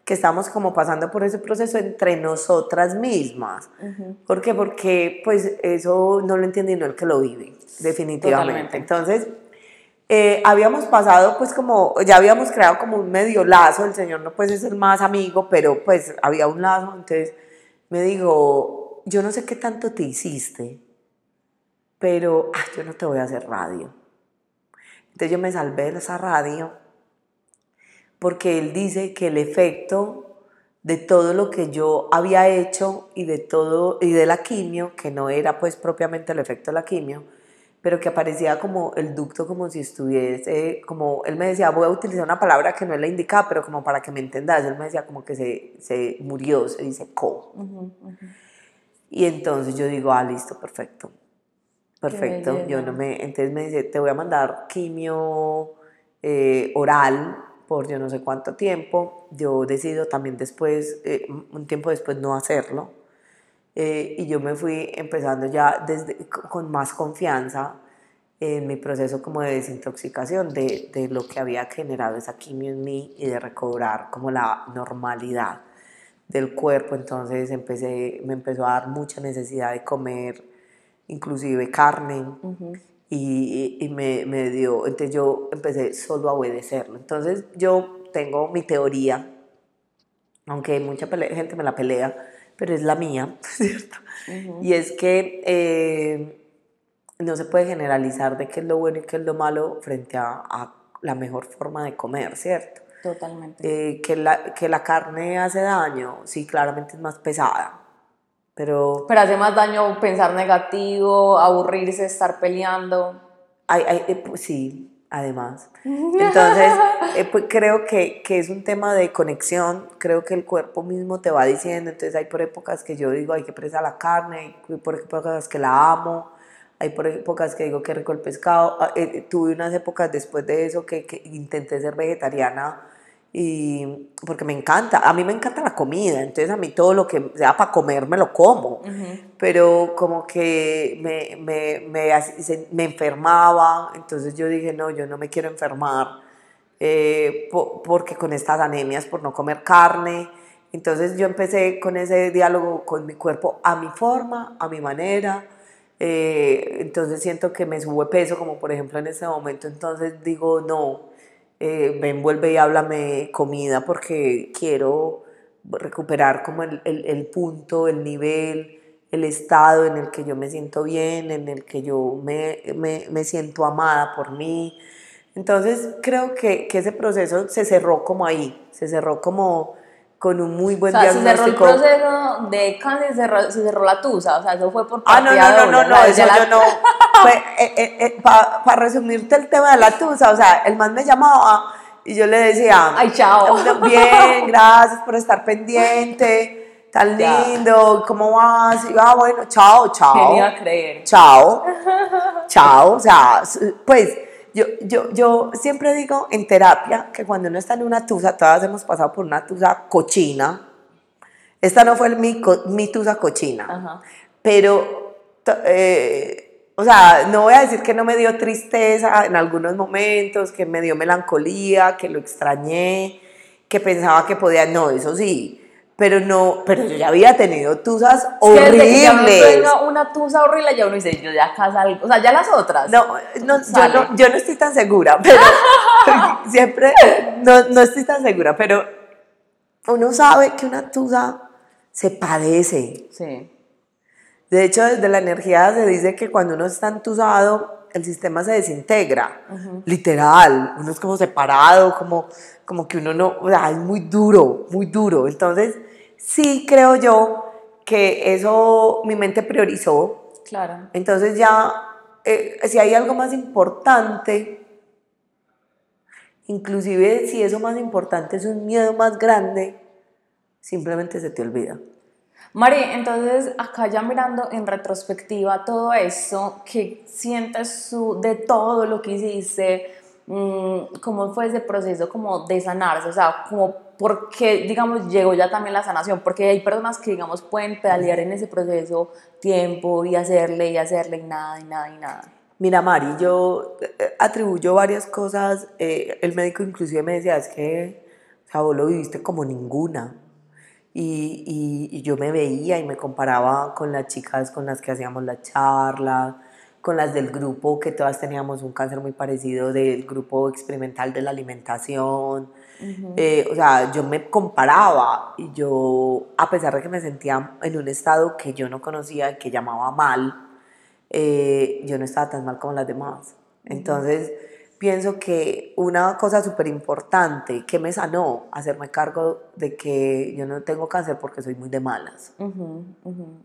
que estamos como pasando por ese proceso entre nosotras mismas. ¿Por qué? Porque pues eso no lo entiende no el que lo vive, definitivamente. Entonces, eh, habíamos pasado pues como, ya habíamos creado como un medio lazo, el Señor no puede ser más amigo, pero pues había un lazo, entonces me digo, yo no sé qué tanto te hiciste, pero ah, yo no te voy a hacer radio. Entonces yo me salvé de esa radio porque él dice que el efecto de todo lo que yo había hecho y de todo y de la quimio, que no era pues propiamente el efecto de la quimio, pero que aparecía como el ducto como si estuviese, como él me decía, voy a utilizar una palabra que no es la indicada, pero como para que me entendas, él me decía como que se, se murió, se dice co. Y entonces yo digo, ah, listo, perfecto. Perfecto. Yo no me, entonces me dice, te voy a mandar quimio eh, oral por yo no sé cuánto tiempo. Yo decido también después, eh, un tiempo después, no hacerlo. Eh, y yo me fui empezando ya desde, con más confianza en mi proceso como de desintoxicación de, de lo que había generado esa quimio en mí y de recobrar como la normalidad del cuerpo, entonces empecé, me empezó a dar mucha necesidad de comer inclusive carne y, y, me, me, dio, entonces yo empecé solo a obedecerlo. Entonces yo tengo mi teoría, aunque mucha gente me la pelea, pero es la mía, ¿cierto? Y es que eh, no se puede generalizar de qué es lo bueno y qué es lo malo frente a, a la mejor forma de comer, ¿cierto? Totalmente. Eh, que, la, que la carne hace daño, sí, claramente es más pesada. Pero, pero hace más daño pensar negativo, aburrirse, estar peleando. Hay, hay, eh, pues, sí, además. Entonces, eh, pues, creo que, que, es un tema de conexión, creo que el cuerpo mismo te va diciendo, entonces hay por épocas que yo digo, hay que presa la carne, hay por épocas que la amo, hay por épocas que digo que rico el pescado, ah, tuve unas épocas después de eso que, que intenté ser vegetariana y porque me encanta, a mí me encanta la comida, entonces a mí todo lo que sea para comer me lo como, pero como que me, me, me, me, enfermaba, entonces yo dije, no, yo no me quiero enfermar, eh, porque con estas anemias por no comer carne, entonces yo empecé con ese diálogo con mi cuerpo a mi forma, a mi manera, eh, entonces siento que me sube peso, como por ejemplo en ese momento, entonces digo, no, eh, ven, vuelve y háblame comida porque quiero recuperar como el, el, el, punto, el nivel, el estado en el que yo me siento bien, en el que yo me, me, me siento amada por mí. Entonces creo que, que, ese proceso se cerró como ahí, se cerró como con un muy buen o sea, diagnóstico. Se cerró el proceso de cáncer, se cerró, se cerró la tusa, o sea, eso fue por Ah, no, no, no, no, no, eso yo no. eh, eh, eh Para resumirte el tema de la tusa, o sea, el man me llamaba y yo le decía, ay, chao. Bien, gracias por estar pendiente, tan lindo, ¿cómo vas? Y ah, bueno, chao, chao. Quería creer. Chao, chao, o sea, pues yo, yo, yo siempre digo en terapia que cuando uno está en una tusa, todas hemos pasado por una tusa cochina. Esta no fue mi, mi tusa cochina, pero eh, o sea, no voy a decir que no me dio tristeza en algunos momentos, que me dio melancolía, que lo extrañé, que pensaba que podía, no, eso sí, pero no, pero yo ya había tenido tusas horribles. Una tusa horrible, ya uno dice, yo ya casa, o sea, ya las otras. No, no, yo no, yo no estoy tan segura, pero siempre, no, no estoy tan segura, pero uno sabe que una tusa se padece. Sí. De hecho, desde la energía se dice que cuando uno está entusado, el sistema se desintegra, literal, uno es como separado, como, como que uno no, o sea, es muy duro, muy duro. Entonces, sí creo yo que eso mi mente priorizó. Claro. Entonces ya, eh, si hay algo más importante, inclusive si eso más importante es un miedo más grande, simplemente se te olvida. Mari, entonces acá ya mirando en retrospectiva todo eso, ¿qué sientes de todo lo que hiciste? Mm, ¿Cómo fue ese proceso como de sanarse? O sea, como por qué, digamos, llegó ya también la sanación, porque hay personas que, digamos, pueden pedalear en ese proceso tiempo y hacerle y hacerle y nada y nada y nada. Mira, Mari, yo eh, atribuyo varias cosas. Eh, el médico inclusive me decía, es que, o sea, vos lo viviste como ninguna. Y, y, yo me veía y me comparaba con las chicas con las que hacíamos la charla, con las del grupo, que todas teníamos un cáncer muy parecido del grupo experimental de la alimentación. Eh, o sea, yo me comparaba y yo, a pesar de que me sentía en un estado que yo no conocía, que llamaba mal, eh, yo no estaba tan mal como las demás. Entonces, pienso que una cosa súper importante que me sanó, hacerme cargo de que yo no tengo cáncer porque soy muy de malas.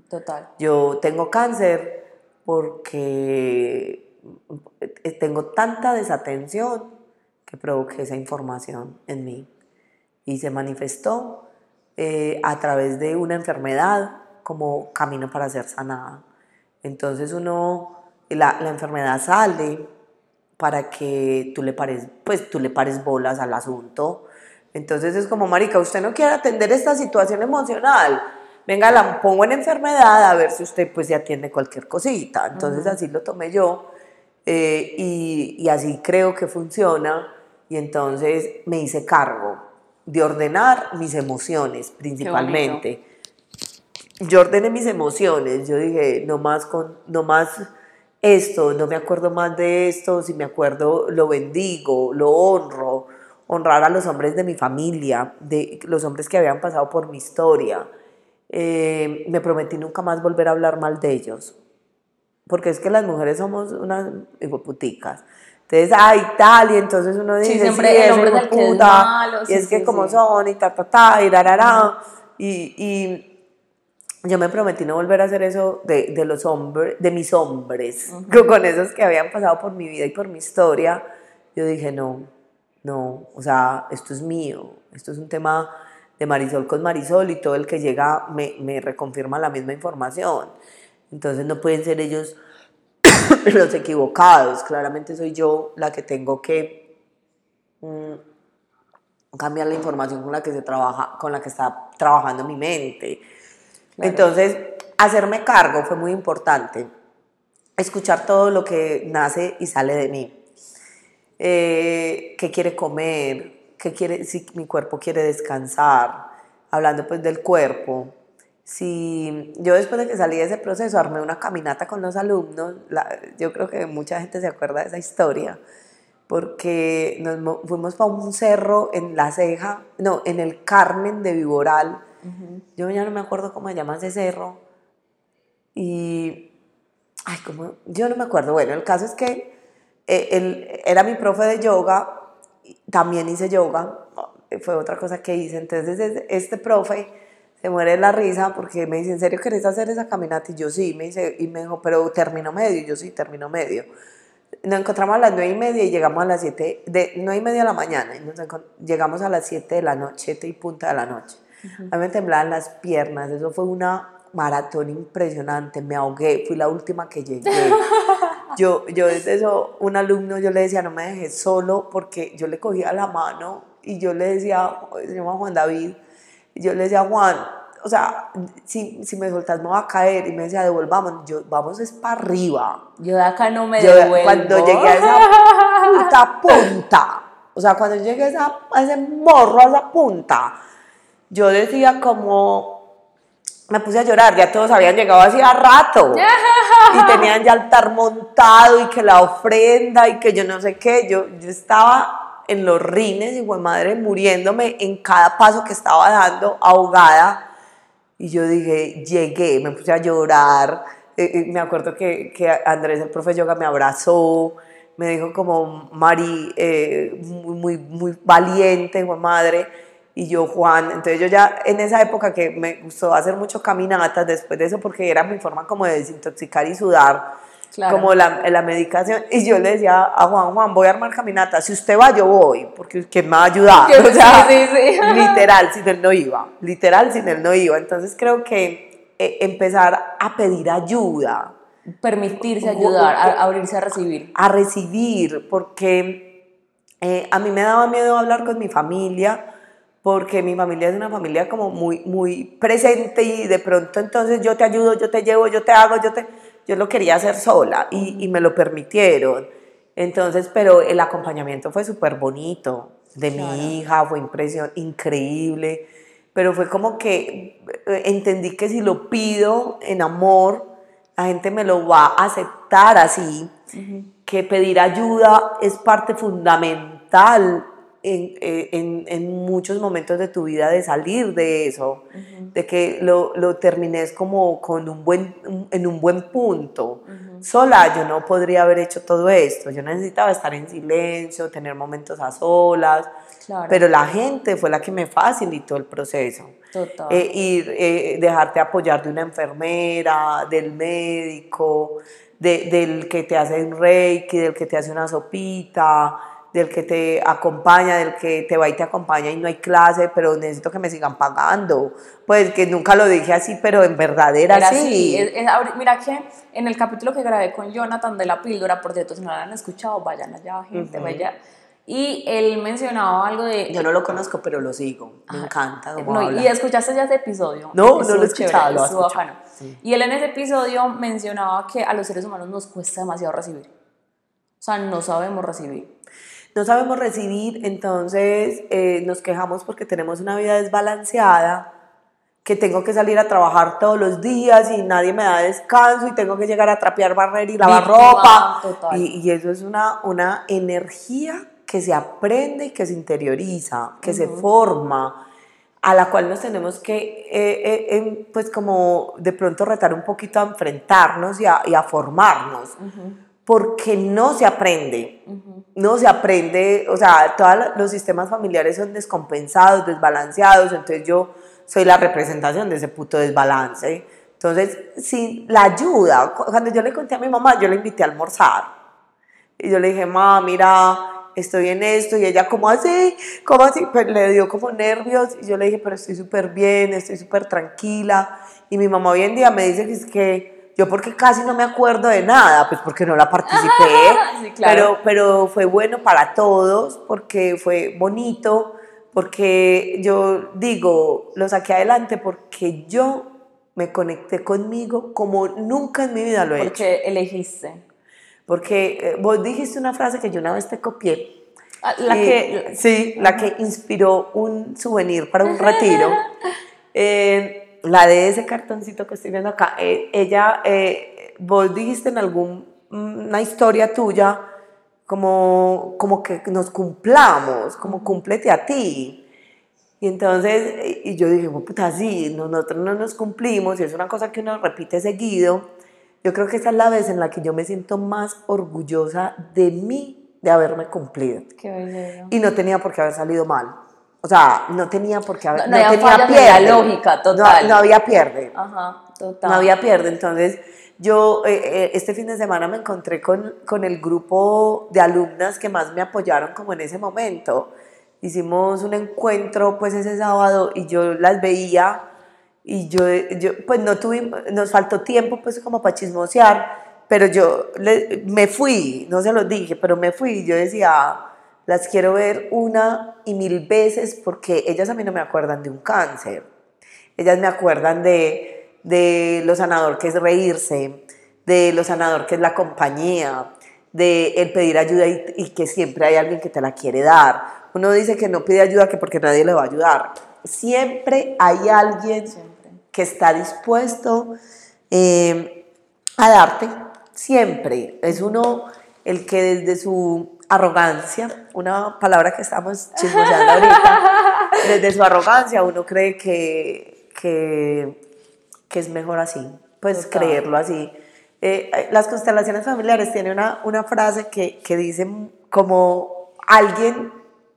total. Yo tengo cáncer porque tengo tanta desatención que provoqué esa información en mí y se manifestó eh, a través de una enfermedad como camino para ser sanada. Entonces uno, la, la enfermedad sale para que tú le pares, pues tú le pares bolas al asunto. Entonces es como, marica, usted no quiere atender esta situación emocional. Venga, la pongo en enfermedad a ver si usted pues se atiende cualquier cosita. Entonces así lo tomé yo eh, y, y así creo que funciona. Y entonces me hice cargo de ordenar mis emociones principalmente. Yo ordené mis emociones, yo dije, no más con, no más esto, no me acuerdo más de esto, si me acuerdo lo bendigo, lo honro, honrar a los hombres de mi familia, de los hombres que habían pasado por mi historia. Eh, me prometí nunca más volver a hablar mal de ellos, porque es que las mujeres somos unas hipoputicas. Entonces, ay, tal, y entonces uno dice, sí, siempre el hombre del que es malo, y es que como son, y ta, ta, ta, y rarara, y, y yo me prometí no volver a hacer eso de, de los hombres, de mis hombres, con esos que habían pasado por mi vida y por mi historia. Yo dije, no, no, o sea, esto es mío, esto es un tema de Marisol con Marisol y todo el que llega me, me reconfirma la misma información. Entonces no pueden ser ellos los equivocados, claramente soy yo la que tengo que mm, cambiar la información con la que se trabaja, con la que está trabajando mi mente entonces, hacerme cargo fue muy importante. Escuchar todo lo que nace y sale de mí. Eh, ¿Qué quiere comer? ¿Qué quiere, si mi cuerpo quiere descansar? Hablando pues del cuerpo. Si yo después de que salí de ese proceso armé una caminata con los alumnos, yo creo que mucha gente se acuerda de esa historia, porque nos fuimos para un cerro en La Ceja, no, en el Carmen de Viboral, yo ya no me acuerdo cómo se llama ese cerro. Y, ay, como, yo no me acuerdo. Bueno, el caso es que eh, él era mi profe de yoga, también hice yoga, fue otra cosa que hice. Entonces, este profe se muere la risa porque me dice, ¿en serio querés hacer esa caminata? Y yo sí, me dice, y me dijo, pero termino medio. Y yo sí, termino medio. Nos encontramos a las nueve y media y llegamos a las siete, de nueve y media de la mañana. Y nos llegamos a las siete de la noche, siete y punta de la noche. A mí me temblaban las piernas, eso fue una maratón impresionante, me ahogué, fui la última que llegué. Yo, yo desde eso, un alumno, yo le decía, no me dejes solo, porque yo le cogía la mano y yo le decía, se llama Juan David, y yo le decía, Juan, o sea, si, si me soltas me voy a caer. Y me decía, devolvamos, yo, vamos es para arriba. Yo de acá no me Yo, devuelvo. cuando llegué a esa puta punta, o sea, cuando llegué a, esa- a ese morro, a esa punta, yo decía como, me puse a llorar, ya todos habían llegado hacía rato, y tenían ya altar montado, y que la ofrenda, y que yo no sé qué, yo, yo estaba en los rines, y madre, muriéndome en cada paso que estaba dando, ahogada, y yo dije, llegué, me puse a llorar. Eh, eh, me acuerdo que, que Andrés, el profe de yoga, me abrazó, me dijo como, Mari, eh, muy, muy, muy valiente, Juan madre. Y yo, Juan, entonces yo ya en esa época que me gustó hacer mucho caminatas después de eso, porque era mi forma como de desintoxicar y sudar, Claro. como la, la medicación. Y yo le decía a Juan, Juan, voy a armar caminatas, si usted va, yo voy, porque ¿quién me va a ayudar? Que- O sea, sí, sí, sí. literal, sin él no iba, literal, sin él no iba. Entonces creo que eh, empezar a pedir ayuda, Permitirse ayudar, a- abrirse a recibir. a recibir, porque eh, a mí me daba miedo hablar con mi familia, porque mi familia es una familia como muy, muy presente y de pronto entonces yo te ayudo, yo te llevo, yo te hago, yo te... Yo lo quería hacer sola y, y me lo permitieron. Entonces, pero el acompañamiento fue súper bonito de Claro. mi hija, fue impresión increíble, pero fue como que eh, entendí que si lo pido en amor, la gente me lo va a aceptar así, que pedir ayuda es parte fundamental en, eh, en- en muchos momentos de tu vida de salir de eso, de que lo, lo termines como con un buen, en un buen punto. Sola yo no podría haber hecho todo esto, yo necesitaba estar en silencio, tener momentos a solas, Claro. pero la gente fue la que me facilitó el proceso. Total. Eh, ir, eh, dejarte apoyar de una enfermera, del médico, de- del que te hace un reiki, del que te hace una sopita, del que te acompaña, del que te va y te acompaña y no hay clase, pero necesito que me sigan pagando. Pues que nunca lo dije así, pero en verdad era, Era así. así. Es- es mira que en el capítulo que grabé con Jonathan de la píldora, por cierto, si no lo han escuchado, vayan allá, gente, vaya. Y él mencionaba algo de... Yo no lo conozco, pero lo sigo. Me encanta cómo No, y escuchaste ya ese episodio. No, no lo he escuchado, lo escuchado. bacano. Y él en ese episodio mencionaba que a los seres humanos nos cuesta demasiado recibir. O sea, no sabemos recibir. No sabemos recibir, entonces eh, nos quejamos porque tenemos una vida desbalanceada, que tengo que salir a trabajar todos los días y nadie me da descanso y tengo que llegar a trapear, barrer y lavar ropa. total. Y, y eso es una, una energía que se aprende y que se interioriza, que se forma a la cual nos tenemos que, eh, eh, em, pues como de pronto retar un poquito a enfrentarnos y a, y a formarnos, porque no se aprende, no se aprende, o sea, todos los sistemas familiares son descompensados, desbalanceados, entonces yo soy la representación de ese puto desbalance. Entonces, sin la ayuda, cu- cuando yo le conté a mi mamá, yo le invité a almorzar. Y yo le dije, mamá, mira, estoy en esto. Y ella, ¿cómo así? ¿Cómo así? Pues le dio como nervios. Y yo le dije, pero estoy súper bien, estoy súper tranquila. Y mi mamá hoy en día me dice que es que yo porque casi no me acuerdo de nada, pues porque no la participé. Sí, claro. pero, pero fue bueno para todos, porque fue bonito, porque yo digo, lo saqué adelante porque yo me conecté conmigo como nunca en mi vida lo he hecho. Porque elegiste. Porque eh, vos dijiste una frase que yo una vez te copié. Ah, La que... Sí, la que inspiró un souvenir para un retiro. Eh, la de ese cartoncito que estoy viendo acá. Eh, ella, eh, vos dijiste en alguna historia tuya como, como que nos cumplamos, como cúmplete a ti. Y entonces, y yo dije, "Oh, puta, sí, no- nosotros no nos cumplimos y es una cosa que uno repite seguido. Yo creo que esa es la vez en la que yo me siento más orgullosa de mí, de haberme cumplido. Qué. Y no tenía por qué haber salido mal. O sea, no tenía por qué haber... No- no había fallas en la lógica, total. No, no había pierde. Ajá, total. No había pierde. Entonces, yo eh, eh, este fin de semana me encontré con, con el grupo de alumnas que más me apoyaron como en ese momento. Hicimos un encuentro pues ese sábado y yo las veía y yo, yo pues no tuvimos, nos faltó tiempo pues como para chismosear, pero yo le- me fui, no se los dije, pero me fui y yo decía, las quiero ver una y mil veces porque ellas a mí no me acuerdan de un cáncer. Ellas me acuerdan de, de lo sanador que es reírse, de lo sanador que es la compañía, de el pedir ayuda y, que siempre hay alguien que te la quiere dar. Uno dice que no pide ayuda que porque nadie le va a ayudar. Siempre hay alguien que está dispuesto eh, a darte, siempre. Es uno el que desde su arrogancia, una palabra que estamos chismoseando ahorita, desde su arrogancia uno cree que, que, es mejor así, pues creerlo así. Eh, las constelaciones familiares tienen una, una frase que, que dice como alguien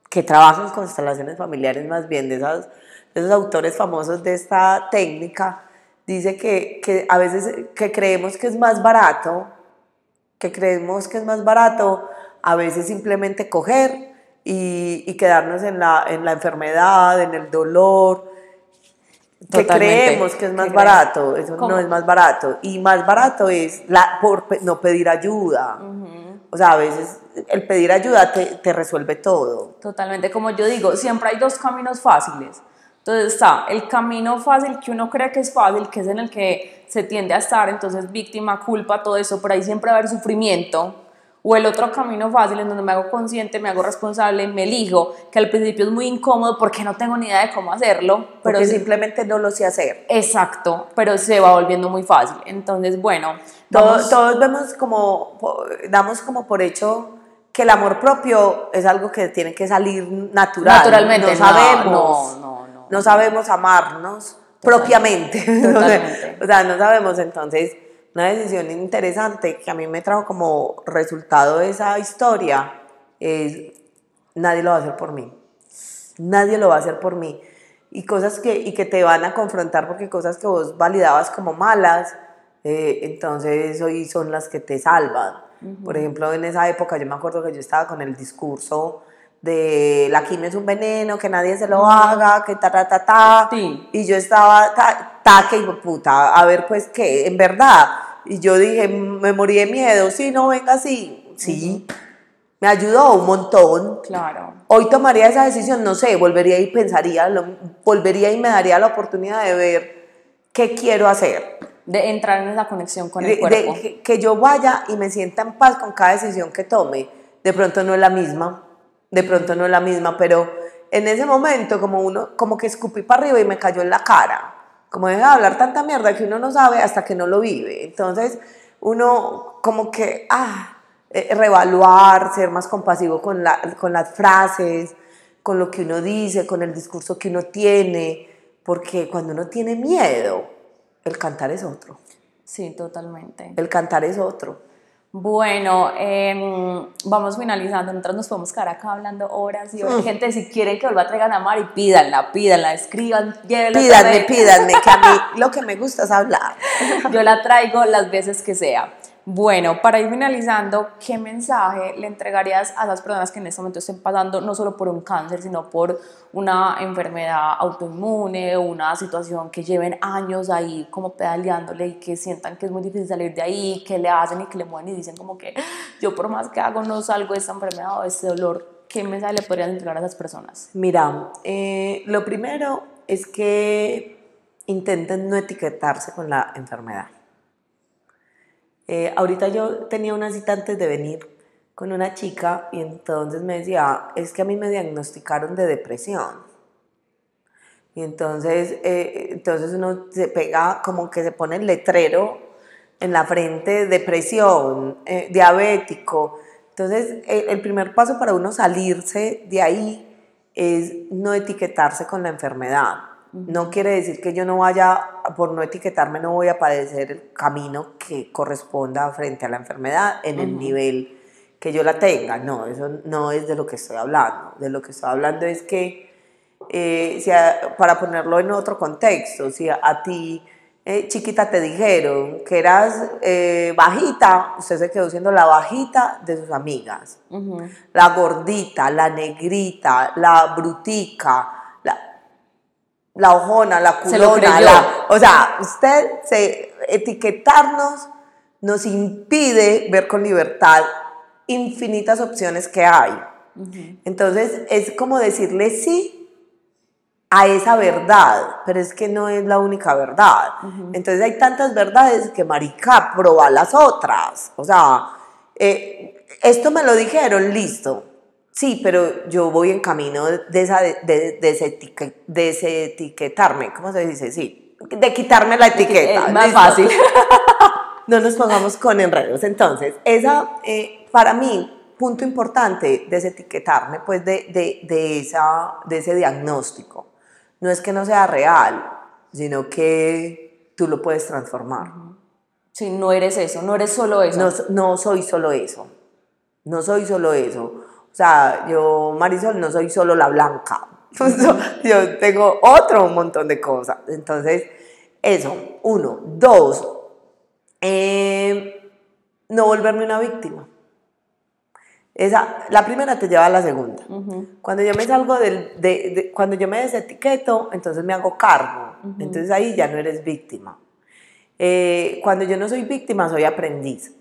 que trabaja en constelaciones familiares más bien, de, esas, de esos autores famosos de esta técnica, dice que, que a veces que creemos que es más barato, que creemos que es más barato a veces simplemente coger y, y quedarnos en la, en la enfermedad, en el dolor, que creemos que es más barato, eso no es más barato. Y más barato es la, por no pedir ayuda. O sea, a veces el pedir ayuda te, te, resuelve todo. Totalmente, como yo digo, siempre hay dos caminos fáciles. Entonces está el camino fácil que uno cree que es fácil, que es en el que se tiende a estar, entonces víctima, culpa, todo eso, por ahí siempre va a haber sufrimiento o el otro camino fácil en donde me hago consciente, me hago responsable, me elijo, que al principio es muy incómodo porque no tengo ni idea de cómo hacerlo. Pero simplemente no lo sé hacer. Exacto, pero se va volviendo muy fácil. Entonces, bueno. Todos, todos vemos como, damos como por hecho que el amor propio es algo que tiene que salir natural. Naturalmente. No sabemos. No, no, no, sabemos amarnos propiamente. o sea, no sabemos entonces una decisión interesante que a mí me trajo como resultado de esa historia es, nadie lo va a hacer por mí. Nadie lo va a hacer por mí. Y cosas que, y que te van a confrontar porque cosas que vos validabas como malas, eh, entonces hoy son las que te salvan. Por ejemplo, en esa época yo me acuerdo que yo estaba con el discurso de la quimio es un veneno, que nadie se lo haga, que ta, ta, ta, ta. Y yo estaba, ta, ta, que puta, a ver, pues, ¿qué? En verdad, y yo dije, me morí de miedo, sí, no, venga así. Sí, me ayudó un montón. Claro. Hoy tomaría esa decisión, no sé, volvería y pensaría, volvería y me daría la oportunidad de ver qué quiero hacer. De entrar en esa conexión con el cuerpo. que, que yo vaya y me sienta en paz con cada decisión que tome. De pronto no es la misma, de pronto no es la misma, pero en ese momento como uno, como que escupí para arriba y me cayó en la cara como deja de hablar tanta mierda que uno no sabe hasta que no lo vive. Entonces, uno como que, ah, eh, reevaluar, ser más compasivo con, la, con las frases, con lo que uno dice, con el discurso que uno tiene, porque cuando uno tiene miedo, el cantar es otro. Sí, totalmente. El cantar es otro. Bueno, em, vamos finalizando. Nosotros nos podemos quedar acá hablando horas y horas. Mm. Gente, si quieren que vuelva a traigan a Mari, pídanla, pídanla, escriban, llévenla. Pídanme, pídanme, que a mí lo que me gusta es hablar. Yo la traigo las veces que sea. Bueno, para ir finalizando, ¿qué mensaje le entregarías a esas personas que en este momento estén pasando no solo por un cáncer, sino por una enfermedad autoinmune una situación que lleven años ahí como pedaleándole y que sientan que es muy difícil salir de ahí, que le hacen y que le mueven y dicen como que yo por más que hago no salgo de esta enfermedad o de este dolor? ¿Qué mensaje le podrías entregar a esas personas? Mira, eh, lo primero es que intenten no etiquetarse con la enfermedad eh, ahorita yo tenía una cita antes de venir con una chica y entonces me decía, es que a mí me diagnosticaron de depresión. Y entonces, eh, entonces uno se pega como que se pone el letrero en la frente, depresión, eh, diabético. Entonces, el primer paso para uno salirse de ahí es no etiquetarse con la enfermedad. No quiere decir que yo no vaya, por no etiquetarme, no voy a padecer el camino que corresponda frente a la enfermedad en el nivel que yo la tenga. No, eso no es de lo que estoy hablando. De lo que estoy hablando es que, eh, si para ponerlo en otro contexto, si a, ti, eh, chiquita, te dijeron que eras eh, bajita, usted se quedó siendo la bajita de sus amigas. La gordita, la negrita, la brutica la ojona, la culona, la, o sea, usted se etiquetarnos nos impide ver con libertad infinitas opciones que hay. Entonces es como decirle sí a esa verdad, pero es que no es la única verdad. Entonces hay tantas verdades que, marica, proba las otras. O sea, eh, esto me lo dijeron, listo. Sí, pero yo voy en camino de, esa, de, de, desetiquetarme, ¿cómo se dice? Sí, de quitarme la etiqueta. Es más fácil. no nos pongamos con enredos. Entonces, esa, eh, para mí, punto importante, desetiquetarme, pues, de, de, esa, de ese diagnóstico no es que no sea real, sino que tú lo puedes transformar. Sí, no eres eso, no eres solo eso. No, no soy solo eso, no soy solo eso. O sea, yo, Marisol, no soy solo la blanca. yo tengo otro montón de cosas. Entonces, eso, uno. Dos, eh, no volverme una víctima. Esa, la primera te lleva a la segunda. Cuando yo me salgo del, de, cuando yo me desetiqueto, entonces me hago cargo. Entonces ahí ya no eres víctima. Eh, cuando yo no soy víctima, soy aprendiz.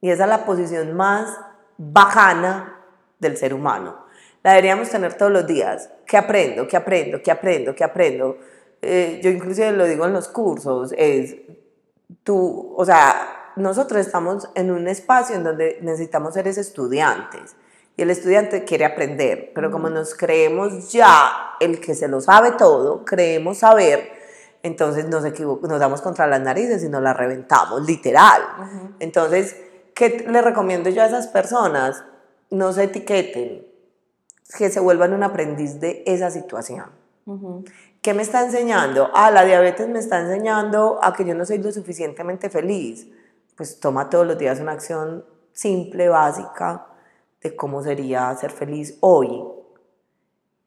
Y esa es la posición más bajana del ser humano. La deberíamos tener todos los días. ¿Qué aprendo? ¿Qué aprendo? ¿Qué aprendo? ¿Qué aprendo? Eh, yo inclusive lo digo en los cursos, es tú, o sea, nosotros estamos en un espacio en donde necesitamos ser estudiantes y el estudiante quiere aprender, pero como nos creemos ya el que se lo sabe todo, creemos saber, entonces nos, nos damos contra las narices y nos las reventamos, literal. Entonces, ¿qué le recomiendo yo a esas personas? No se etiqueten, que se vuelvan un aprendiz de esa situación. ¿Qué me está enseñando? Ah, la diabetes me está enseñando a que yo no soy lo suficientemente feliz pues toma todos los días una acción simple, básica, de cómo sería ser feliz hoy.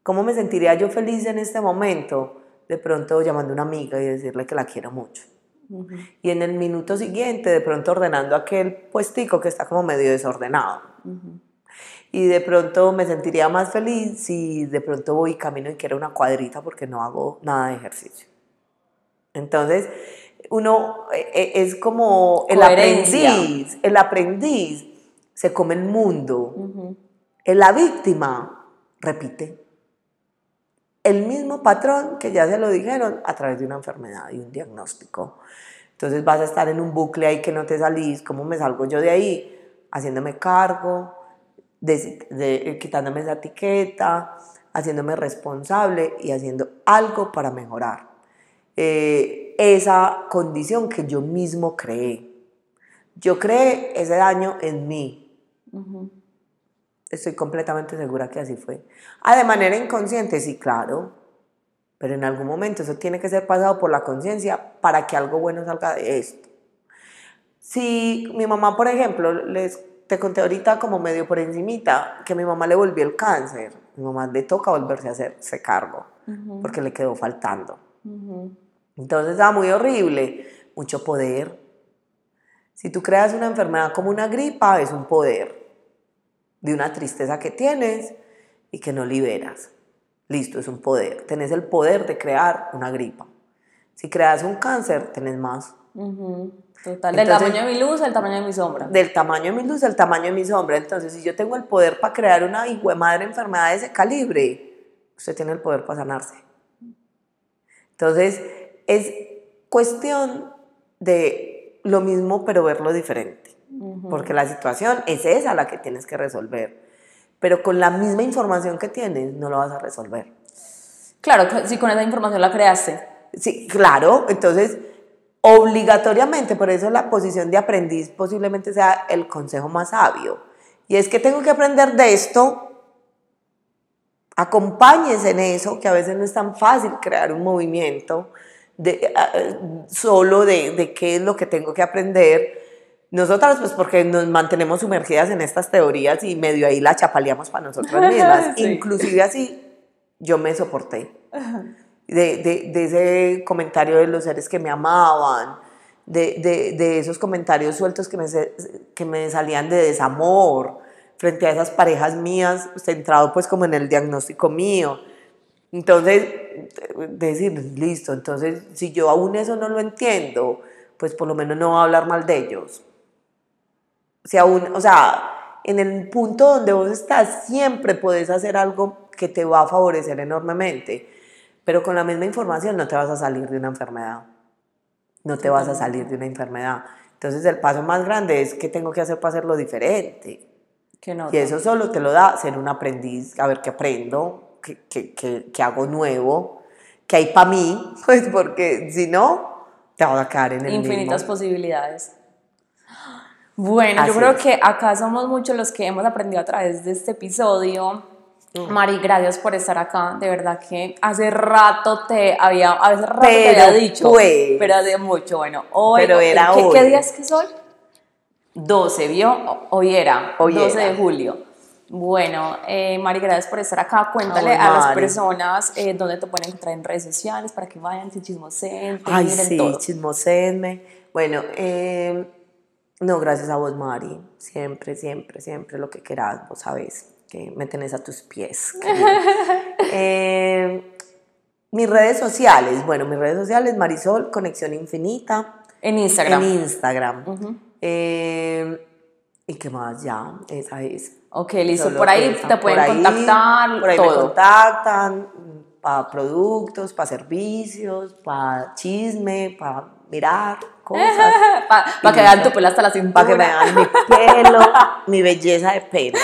¿Cómo me sentiría yo feliz en este momento? De pronto llamando a una amiga y decirle que la quiero mucho. Y en el minuto siguiente, de pronto ordenando aquel puestico que está como medio desordenado. Y de pronto me sentiría más feliz si de pronto voy camino y quiero una cuadrita porque no hago nada de ejercicio. Entonces, uno eh, eh, es como el aprendiz, el aprendiz se come el mundo, la víctima repite el mismo patrón que ya se lo dijeron a través de una enfermedad y un diagnóstico. Entonces vas a estar en un bucle ahí que no te salís, ¿cómo me salgo yo de ahí? Haciéndome cargo, de, quitándome esa etiqueta, haciéndome responsable y haciendo algo para mejorar. Eh, esa condición que yo mismo creé. Yo creé ese daño en mí. Estoy completamente segura que así fue. Ah, de manera inconsciente, sí, claro. Pero en algún momento eso tiene que ser pasado por la conciencia para que algo bueno salga de esto. Si mi mamá, por ejemplo, les te conté ahorita como medio por encimita que mi mamá le volvió el cáncer. Mi mamá le toca volverse a hacerse cargo porque le quedó faltando. Entonces, está muy horrible, mucho poder. Si tú creas una enfermedad como una gripa, es un poder de una tristeza que tienes y que no liberas. Listo, es un poder. Tenés el poder de crear una gripa. Si creas un cáncer, tenés más. Total, del tamaño de mi luz al tamaño de mi sombra. Del tamaño de mi luz al tamaño de mi sombra. Entonces, si yo tengo el poder para crear una madre enfermedad de ese calibre, usted tiene el poder para sanarse. Entonces, es cuestión de lo mismo pero verlo diferente, porque la situación es esa la que tienes que resolver, pero con la misma información que tienes no lo vas a resolver. Claro, si con esa información la creaste. Sí, claro, entonces obligatoriamente, por eso la posición de aprendiz posiblemente sea el consejo más sabio. Y es que tengo que aprender de esto, acompáñense en eso, que a veces no es tan fácil crear un movimiento, de, solo de, de, qué es lo que tengo que aprender. Nosotras, pues porque nos mantenemos sumergidas en estas teorías y medio ahí la chapaleamos para nosotras mismas. Inclusive así, yo me soporté. De, de, ese comentario de los seres que me amaban, de, de esos comentarios sueltos que me, que me salían de desamor frente a esas parejas mías, centrado pues como en el diagnóstico mío entonces, decir, listo, entonces si yo aún eso no lo entiendo, pues por lo menos no voy a hablar mal de ellos. Si aún, o sea, en el punto donde vos estás, siempre puedes hacer algo que te va a favorecer enormemente. Pero con la misma información no te vas a salir de una enfermedad. No te vas a salir de una enfermedad. Entonces el paso más grande es qué tengo que hacer para hacerlo diferente. Que no. Y eso solo te lo da ser un aprendiz, a ver qué aprendo, qué, qué, qué, qué hago nuevo, qué hay para mí, pues porque si no, te vas a quedar en el Infinitas mismo. posibilidades. Bueno, yo Así creo es. que acá somos muchos los que hemos aprendido a través de este episodio. Mm. Mari, gracias por estar acá. De verdad que hace rato te había, a veces rato te había dicho, pues. pero hace mucho. Bueno, hoy, Pero era ¿qué, hoy. ¿qué día es que soy? 12, ¿vio? Hoy era, Hoy 12 era. de julio. Bueno, eh, Mari, gracias por estar acá. Cuéntale a las personas eh, dónde te pueden encontrar en redes sociales para que vayan, se chismosen, te Ay, miren sí, todo. Bueno, eh, no, gracias a vos, Mari. Siempre, siempre, siempre lo que quieras, vos sabés que me tenés a tus pies. Eh, mis redes sociales, bueno, mis redes sociales, Marisol, Conexión Infinita, En Instagram. en Instagram. Eh, ¿Y qué más? Ya, esa es. Ok, listo. Solo por ahí esa. te pueden Por ahí, contactar, Por ahí me todo. contactan para productos, para servicios, para chisme, para mirar cosas. Para que vean tu pelo hasta la cintura. para que me vean mi pelo, mi belleza de pelo.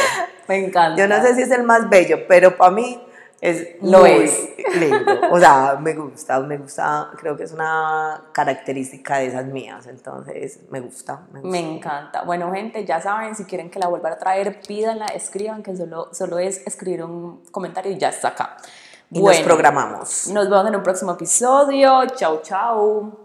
Me encanta. Yo no sé si es el más bello, pero para mí es Lo muy es. lindo. O sea, me gusta, me gusta, creo que es una característica de esas mías, entonces me gusta. Me, gusta. Me encanta. Bueno, gente, ya saben, si quieren que la vuelva a traer, pídanla, escriban, que solo, solo es escribir un comentario y ya está acá. Y nos programamos. Nos vemos en un próximo episodio. Chau, chau.